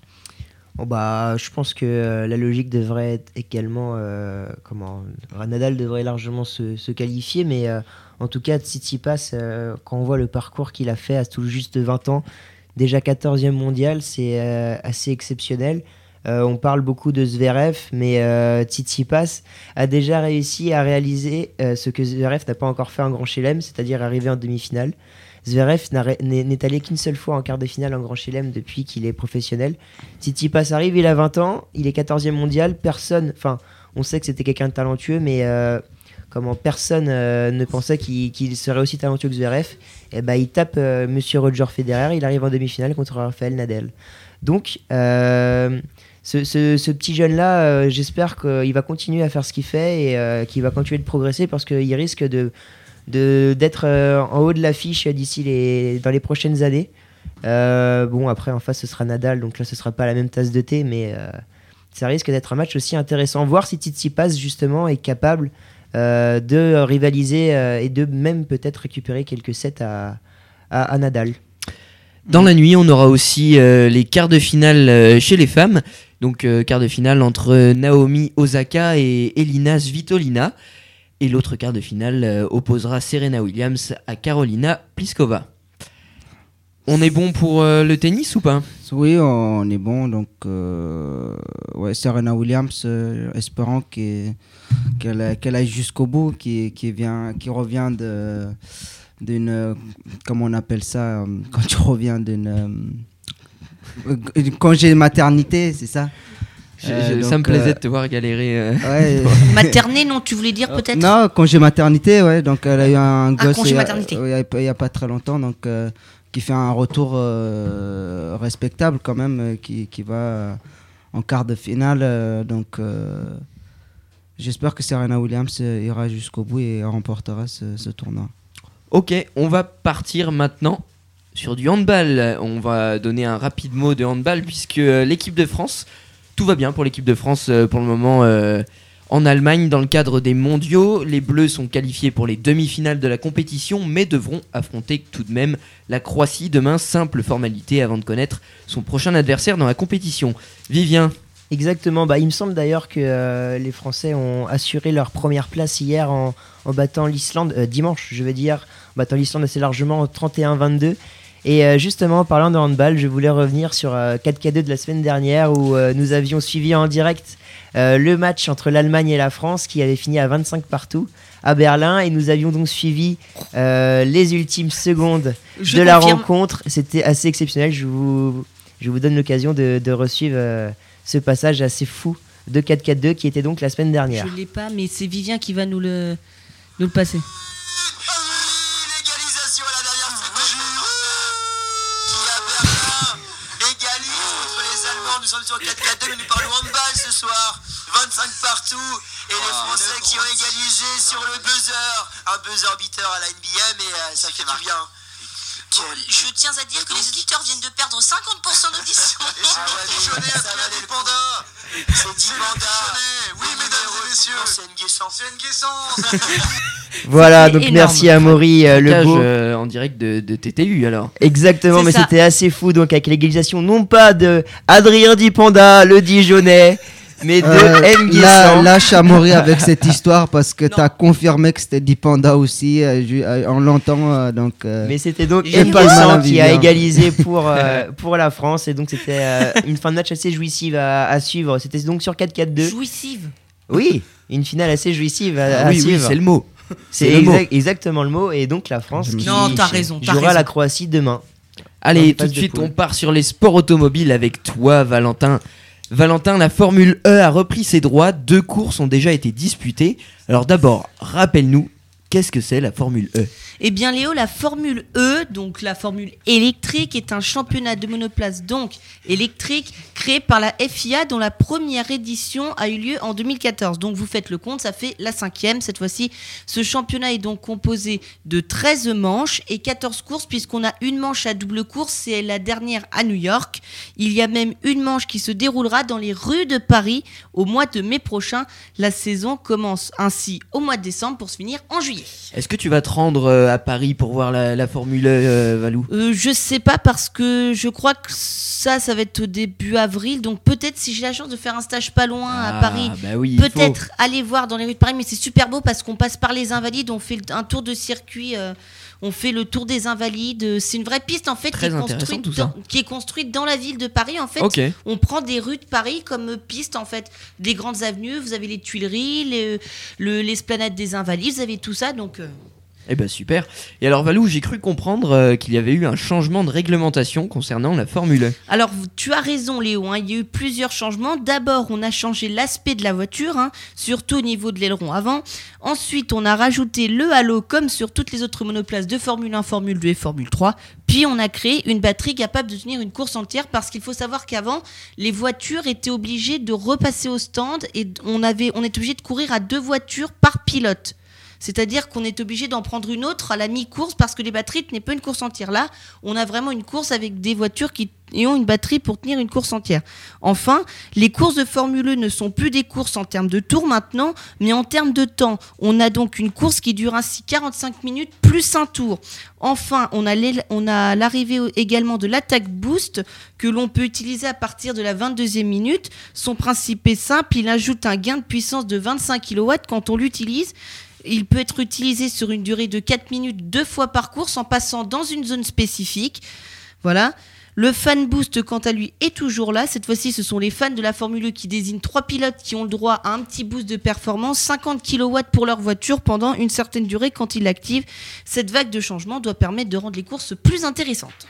B: Bon, bah, je pense que la logique devrait être également. euh, comment Nadal devrait largement se, se qualifier, mais euh, en tout cas, Tsitsipas, euh, quand on voit le parcours qu'il a fait à tout juste 20 ans, déjà 14e mondial, c'est euh, assez exceptionnel. Euh, on parle beaucoup de Zverev, mais euh, Tsitsipas a déjà réussi à réaliser ce que Zverev n'a pas encore fait en Grand Chelem, c'est-à-dire arriver en demi-finale. Zverev n'est allé qu'une seule fois en quart de finale en Grand Chelem depuis qu'il est professionnel. Tsitsipas arrive, il a 20 ans, il est 14e mondial, personne, enfin, on sait que c'était quelqu'un de talentueux, mais comment personne euh, ne pensait qu'il serait aussi talentueux que Zverev. Et ben il tape euh, Monsieur Roger Federer, il arrive en demi-finale contre Rafael Nadal. Donc, euh, ce, petit jeune-là, euh, j'espère qu'il va continuer à faire ce qu'il fait et qu'il va continuer de progresser parce qu'il risque de d'être en haut de l'affiche d'ici les dans les prochaines années. Bon, après en face ce sera Nadal, donc là ce sera pas la même tasse de thé, mais ça risque d'être un match aussi intéressant. Voir si Tsitsipas justement est capable euh, de rivaliser euh, et de même peut-être récupérer quelques sets à, à, Nadal.
A: Dans la nuit, on aura aussi euh, les quarts de finale chez les femmes. Donc, quart de finale entre Naomi Osaka et Elina Svitolina. Et l'autre quart de finale opposera Serena Williams à Carolina Pliskova. On est bon pour euh, le tennis ou pas?
E: Oui, on est bon. Donc, euh, ouais, Serena Williams, euh, espérons qu'elle qu'elle qu'elle aille jusqu'au bout, qui, qui, vient, qui revient de d'une comment on appelle ça euh, quand tu reviens d'une congé maternité, c'est ça?
A: Je-
E: Euh,
A: je- Ça me plaisait
E: euh,
A: de te voir galérer. euh.
E: Ouais.
D: Materné, non, tu voulais dire peut-être?
E: Non, congé maternité, ouais. Donc elle a eu un gosse
D: congé
E: il y a-
D: maternité.
E: il y a, a pas très longtemps, donc euh, qui fait un retour euh, respectable quand même, euh, qui, qui va euh, en quart de finale. donc j'espère que Serena Williams ira jusqu'au bout et remportera ce, tournoi.
A: Ok, on va partir maintenant sur du handball. On va donner un rapide mot de handball puisque l'équipe de France, tout va bien pour l'équipe de France pour le moment en Allemagne dans le cadre des mondiaux. Les Bleus sont qualifiés pour les demi-finales de la compétition mais devront affronter tout de même la Croatie demain. Simple formalité avant de connaître son prochain adversaire dans la compétition. Vivien,
B: Exactement, bah, il me semble d'ailleurs que euh, les Français ont assuré leur première place hier en, battant l'Islande, euh, dimanche je veux dire, en battant l'Islande assez largement 31-22. Et euh, justement, en parlant de handball, je voulais revenir sur euh, 4K2 de la semaine dernière où nous avions suivi en direct euh, le match entre l'Allemagne et la France qui avait fini à 25 partout à Berlin et nous avions donc suivi euh, les ultimes secondes
D: Je
B: de la
D: confirme.
B: rencontre. C'était assez exceptionnel. Je vous, je vous donne l'occasion de, de euh, ce passage assez fou de 4-4-2 qui était donc la semaine dernière.
D: Je l'ai pas, mais c'est Vivien qui va nous le, nous le passer.
F: Soir. 25 partout. Et les Français qui ont égalisé sur le buzzer. Un buzzer beater à la NBA, mais euh, ça fait du bien.
G: Bon, je tiens à dire que les auditeurs viennent de perdre 50% d'audition.
F: Et c'est ah ouais, ça pandas. C'est dit panda. Oui, mesdames et messieurs. C'est une guessance. C'est une guessance.
B: Voilà, donc
D: énorme.
B: merci à Maury euh, Lebeau.
A: euh, en direct de, de TTU alors.
B: Exactement, mais c'était assez fou donc avec l'égalisation non pas de Adrien Dipanda, le Dijonais, mais de
E: Euh,
B: M.
E: là, suis à mourir avec cette histoire parce que tu as confirmé que c'était Dipanda aussi. euh, ju- euh, on l'entend euh, donc. euh,
B: Mais c'était donc Guessant qui a égalisé pour, euh, pour la France et donc c'était euh, une fin de match assez jouissive à, à suivre. C'était donc sur 4-4-2.
D: Jouissive.
B: Oui, une finale assez jouissive à, à
A: oui, oui,
B: suivre.
A: c'est le mot.
B: C'est exact- exactement le mot. Et donc la France qui
D: Non, t'as raison, t'as
B: jouera
D: raison.
B: la Croatie demain.
A: Allez, tout de suite, on part sur les sports automobiles avec toi, Valentin. Valentin, la Formule E a repris ses droits. Deux courses ont déjà été disputées. Alors d'abord, rappelle-nous, qu'est-ce que c'est la Formule E?
D: Eh bien Léo, la Formule E, donc la Formule électrique, est un championnat de monoplace donc électrique créé par la FIA dont la première édition a eu lieu en 2014. Donc vous faites le compte, ça fait la cinquième cette fois-ci. Ce championnat est donc composé de 13 manches et 14 courses puisqu'on a une manche à double course, c'est la dernière à New York. Il y a même une manche qui se déroulera dans les rues de Paris au mois de mai prochain. La saison commence ainsi au mois de décembre pour se finir en juillet.
A: Est-ce que tu vas te rendre euh, à Paris pour voir la, la Formule euh, Valou
D: Euh, je sais pas parce que je crois que ça, ça va être au début avril. Donc peut-être si j'ai la chance de faire un stage pas loin à
A: Ah,
D: Paris,
A: bah oui,
D: peut-être aller voir dans les rues de Paris. Mais c'est super beau parce qu'on passe par les Invalides, on fait un tour de circuit. euh, on fait le tour des Invalides. C'est une vraie piste en fait qui est, construite dans, qui est construite dans la ville de Paris. En fait, on prend des rues de Paris comme piste en fait, des grandes avenues. Vous avez les Tuileries, les- le- l'esplanade des Invalides, vous avez tout ça. Donc euh,
A: Eh ben super. Et alors Valou, j'ai cru comprendre euh, qu'il y avait eu un changement de réglementation concernant la Formule 1.
D: Alors, tu as raison, Léo. hein, il y a eu plusieurs changements. D'abord, on a changé l'aspect de la voiture, hein, surtout au niveau de l'aileron avant. Ensuite, on a rajouté le halo, comme sur toutes les autres monoplaces de Formule 1, Formule 2 et Formule 3. Puis, on a créé une batterie capable de tenir une course entière, parce qu'il faut savoir qu'avant, les voitures étaient obligées de repasser au stand et on avait, on était obligé de courir à deux voitures par pilote. C'est-à-dire qu'on est obligé d'en prendre une autre à la mi-course parce que les batteries tenaient pas une course entière. Là, on a vraiment une course avec des voitures qui ont une batterie pour tenir une course entière. Enfin, les courses de Formule 1 ne sont plus des courses en termes de tours maintenant, mais en termes de temps. On a donc une course qui dure ainsi 45 minutes plus un tour. Enfin, on a l'arrivée également de l'attaque boost que l'on peut utiliser à partir de la 22e minute. Son principe est simple, il ajoute un gain de puissance de 25 kW quand on l'utilise. Il peut être utilisé sur une durée de 4 minutes deux fois par course en passant dans une zone spécifique. Voilà. Le fan boost, quant à lui, est toujours là. Cette fois-ci, ce sont les fans de la Formule 1 qui désignent trois pilotes qui ont le droit à un petit boost de performance, 50 kW pour leur voiture pendant une certaine durée quand ils l'activent. Cette vague de changement doit permettre de rendre les courses plus intéressantes.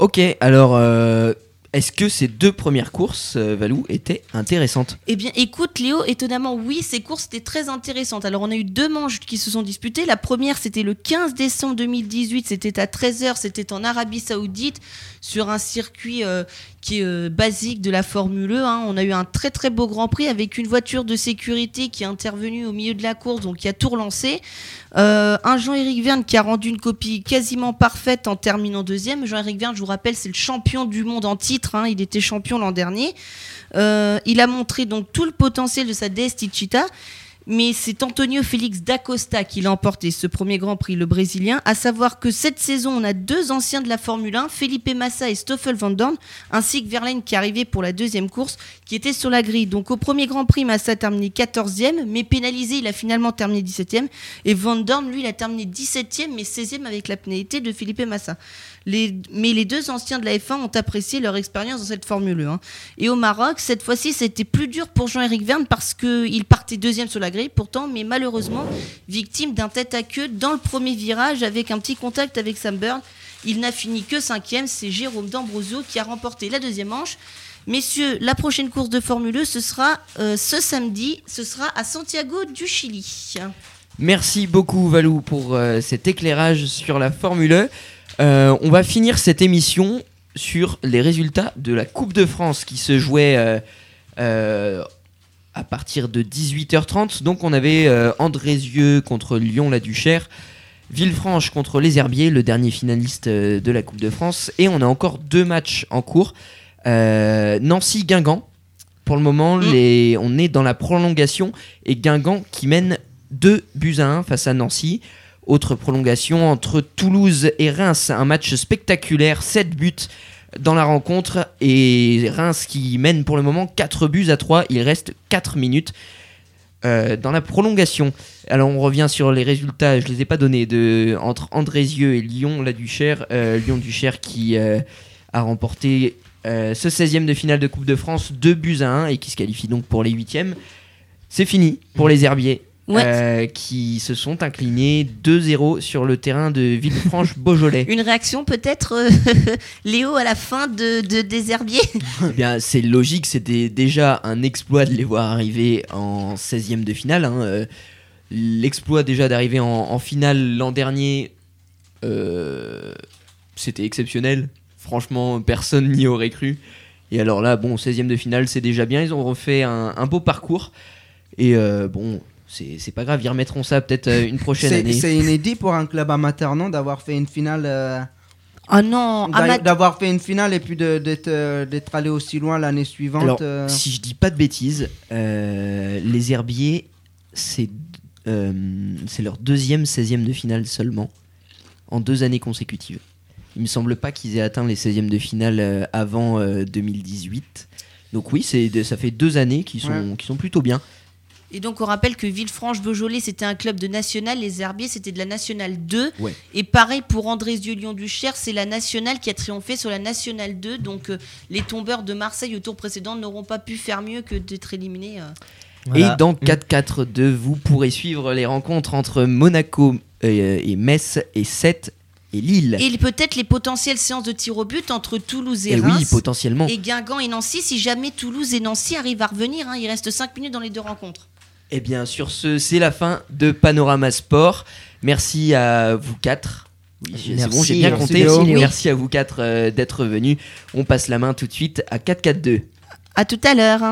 A: Ok, alors euh, est-ce que ces deux premières courses, euh, Valou, étaient intéressantes?
D: Eh bien, écoute, Léo, étonnamment, oui, ces courses étaient très intéressantes. Alors, on a eu deux manches qui se sont disputées. La première, c'était le 15 décembre 2018. C'était à 13h. C'était en Arabie Saoudite, sur un circuit euh, qui est euh, basique de la Formule 1. hein. On a eu un très, très beau Grand Prix avec une voiture de sécurité qui est intervenue au milieu de la course, donc qui a tout relancé. Euh, un Jean-Éric Verne qui a rendu une copie quasiment parfaite en terminant deuxième. Jean-Éric Verne, je vous rappelle, c'est le champion du monde en titre. hein. Il était champion l'an dernier. Il a montré donc tout le potentiel de sa DS Tichita. Mais c'est Antonio Félix d'Acosta qui l'a emporté ce premier Grand Prix, le Brésilien. À savoir que cette saison, on a deux anciens de la Formule 1, Felipe Massa et Stoffel Van Dorn, ainsi que Verlaine qui arrivait pour la deuxième course, qui était sur la grille. Donc au premier Grand Prix, Massa a terminé 14e, mais pénalisé, il a finalement terminé 17e. Et Van Dorn, lui, il a terminé 17e, mais 16e avec la pénalité de Felipe Massa. Mais les deux anciens de la F1 ont apprécié leur expérience dans cette Formule 1. Et au Maroc, cette fois-ci, c'était plus dur pour Jean-Éric Verne parce qu'il partait deuxième sur la grille, pourtant, mais malheureusement, victime d'un tête à queue dans le premier virage avec un petit contact avec Sam Burn. Il n'a fini que cinquième, c'est Jérôme D'Ambrosio qui a remporté la deuxième manche. Messieurs, la prochaine course de Formule 1, ce sera euh, ce samedi, ce sera à Santiago du Chili.
A: Merci beaucoup Valou pour euh, cet éclairage sur la Formule 1. Euh, on va finir cette émission sur les résultats de la Coupe de France qui se jouait euh, euh, à partir de 18h30. Donc on avait Andrézieux contre Lyon-la-Duchère, Villefranche contre les Herbiers, le dernier finaliste de la Coupe de France. Et on a encore deux matchs en cours. Nancy-Guingamp. Pour le moment,
D: Mm.
A: les... on est dans la prolongation et Guingamp qui mène 2 buts à 1 face à Nancy. Autre prolongation entre Toulouse et Reims, un match spectaculaire, 7 buts dans la rencontre et Reims qui mène pour le moment 4 buts à 3, il reste 4 minutes euh, dans la prolongation. Alors on revient sur les résultats, je les ai pas donnés, de, entre Andrézieux et Lyon-la-Duchère. Euh, Lyon-Duchère qui euh, a remporté ce 16e de finale de Coupe de France, 2 buts à 1 et qui se qualifie donc pour les 8e. C'est fini pour les Herbiers.
D: Ouais.
A: euh, qui se sont inclinés 2-0 sur le terrain de Villefranche-Beaujolais.
D: Une réaction peut-être, euh, Léo, à la fin de, de des Herbiers?
A: Eh bien, c'est logique, c'était déjà un exploit de les voir arriver en 16e de finale. hein, euh, L'exploit déjà d'arriver en, en finale l'an dernier, euh, c'était exceptionnel. Franchement, personne n'y aurait cru. Et alors là, bon, 16e de finale, c'est déjà bien. Ils ont refait un, un beau parcours. Et euh, bon, c'est c'est pas grave, ils remettront ça peut-être euh, une prochaine année.
E: c'est inédit pour un club amateur, non D'avoir fait une finale. euh,
D: Ah non,
E: D'avoir fait une finale et puis de- d'être euh, d'être allé aussi loin l'année suivante.
A: Alors,
E: euh,
A: si je dis pas de bêtises, euh, les Herbiers, c'est euh, c'est leur deuxième 16e de finale seulement, en deux années consécutives. Il me semble pas qu'ils aient atteint les 16e de finale avant euh, 2018. Donc oui, ça fait deux années qui sont, qui sont plutôt bien.
D: Et donc on rappelle que Villefranche-Beaujolais c'était un club de national, les Herbiers c'était de la nationale 2.
A: Ouais.
D: Et pareil pour Andrézieux Lyon-Duchère, c'est la nationale qui a triomphé sur la nationale 2. Donc euh, les tombeurs de Marseille au tour précédent n'auront pas pu faire mieux que d'être éliminés. euh.
B: Voilà.
A: Et dans 4-4-2, vous pourrez suivre les rencontres entre Monaco euh, et Metz et 7 et Lille.
D: Et peut-être les potentielles séances de tir au but entre Toulouse et,
A: Et oui,
D: Reims.
A: potentiellement.
D: et Guingamp et Nancy, si jamais Toulouse et Nancy arrivent à revenir, hein, il reste 5 minutes dans les deux rencontres.
A: Et bien sur ce, c'est la fin de Panorama Sport. Merci à vous quatre. Oui, j'ai- c'est bon, j'ai bien
B: merci
A: compté.
B: Léo.
A: Merci à vous quatre euh, d'être venus. On passe la main tout de suite à 4-4-2.
D: À tout à l'heure.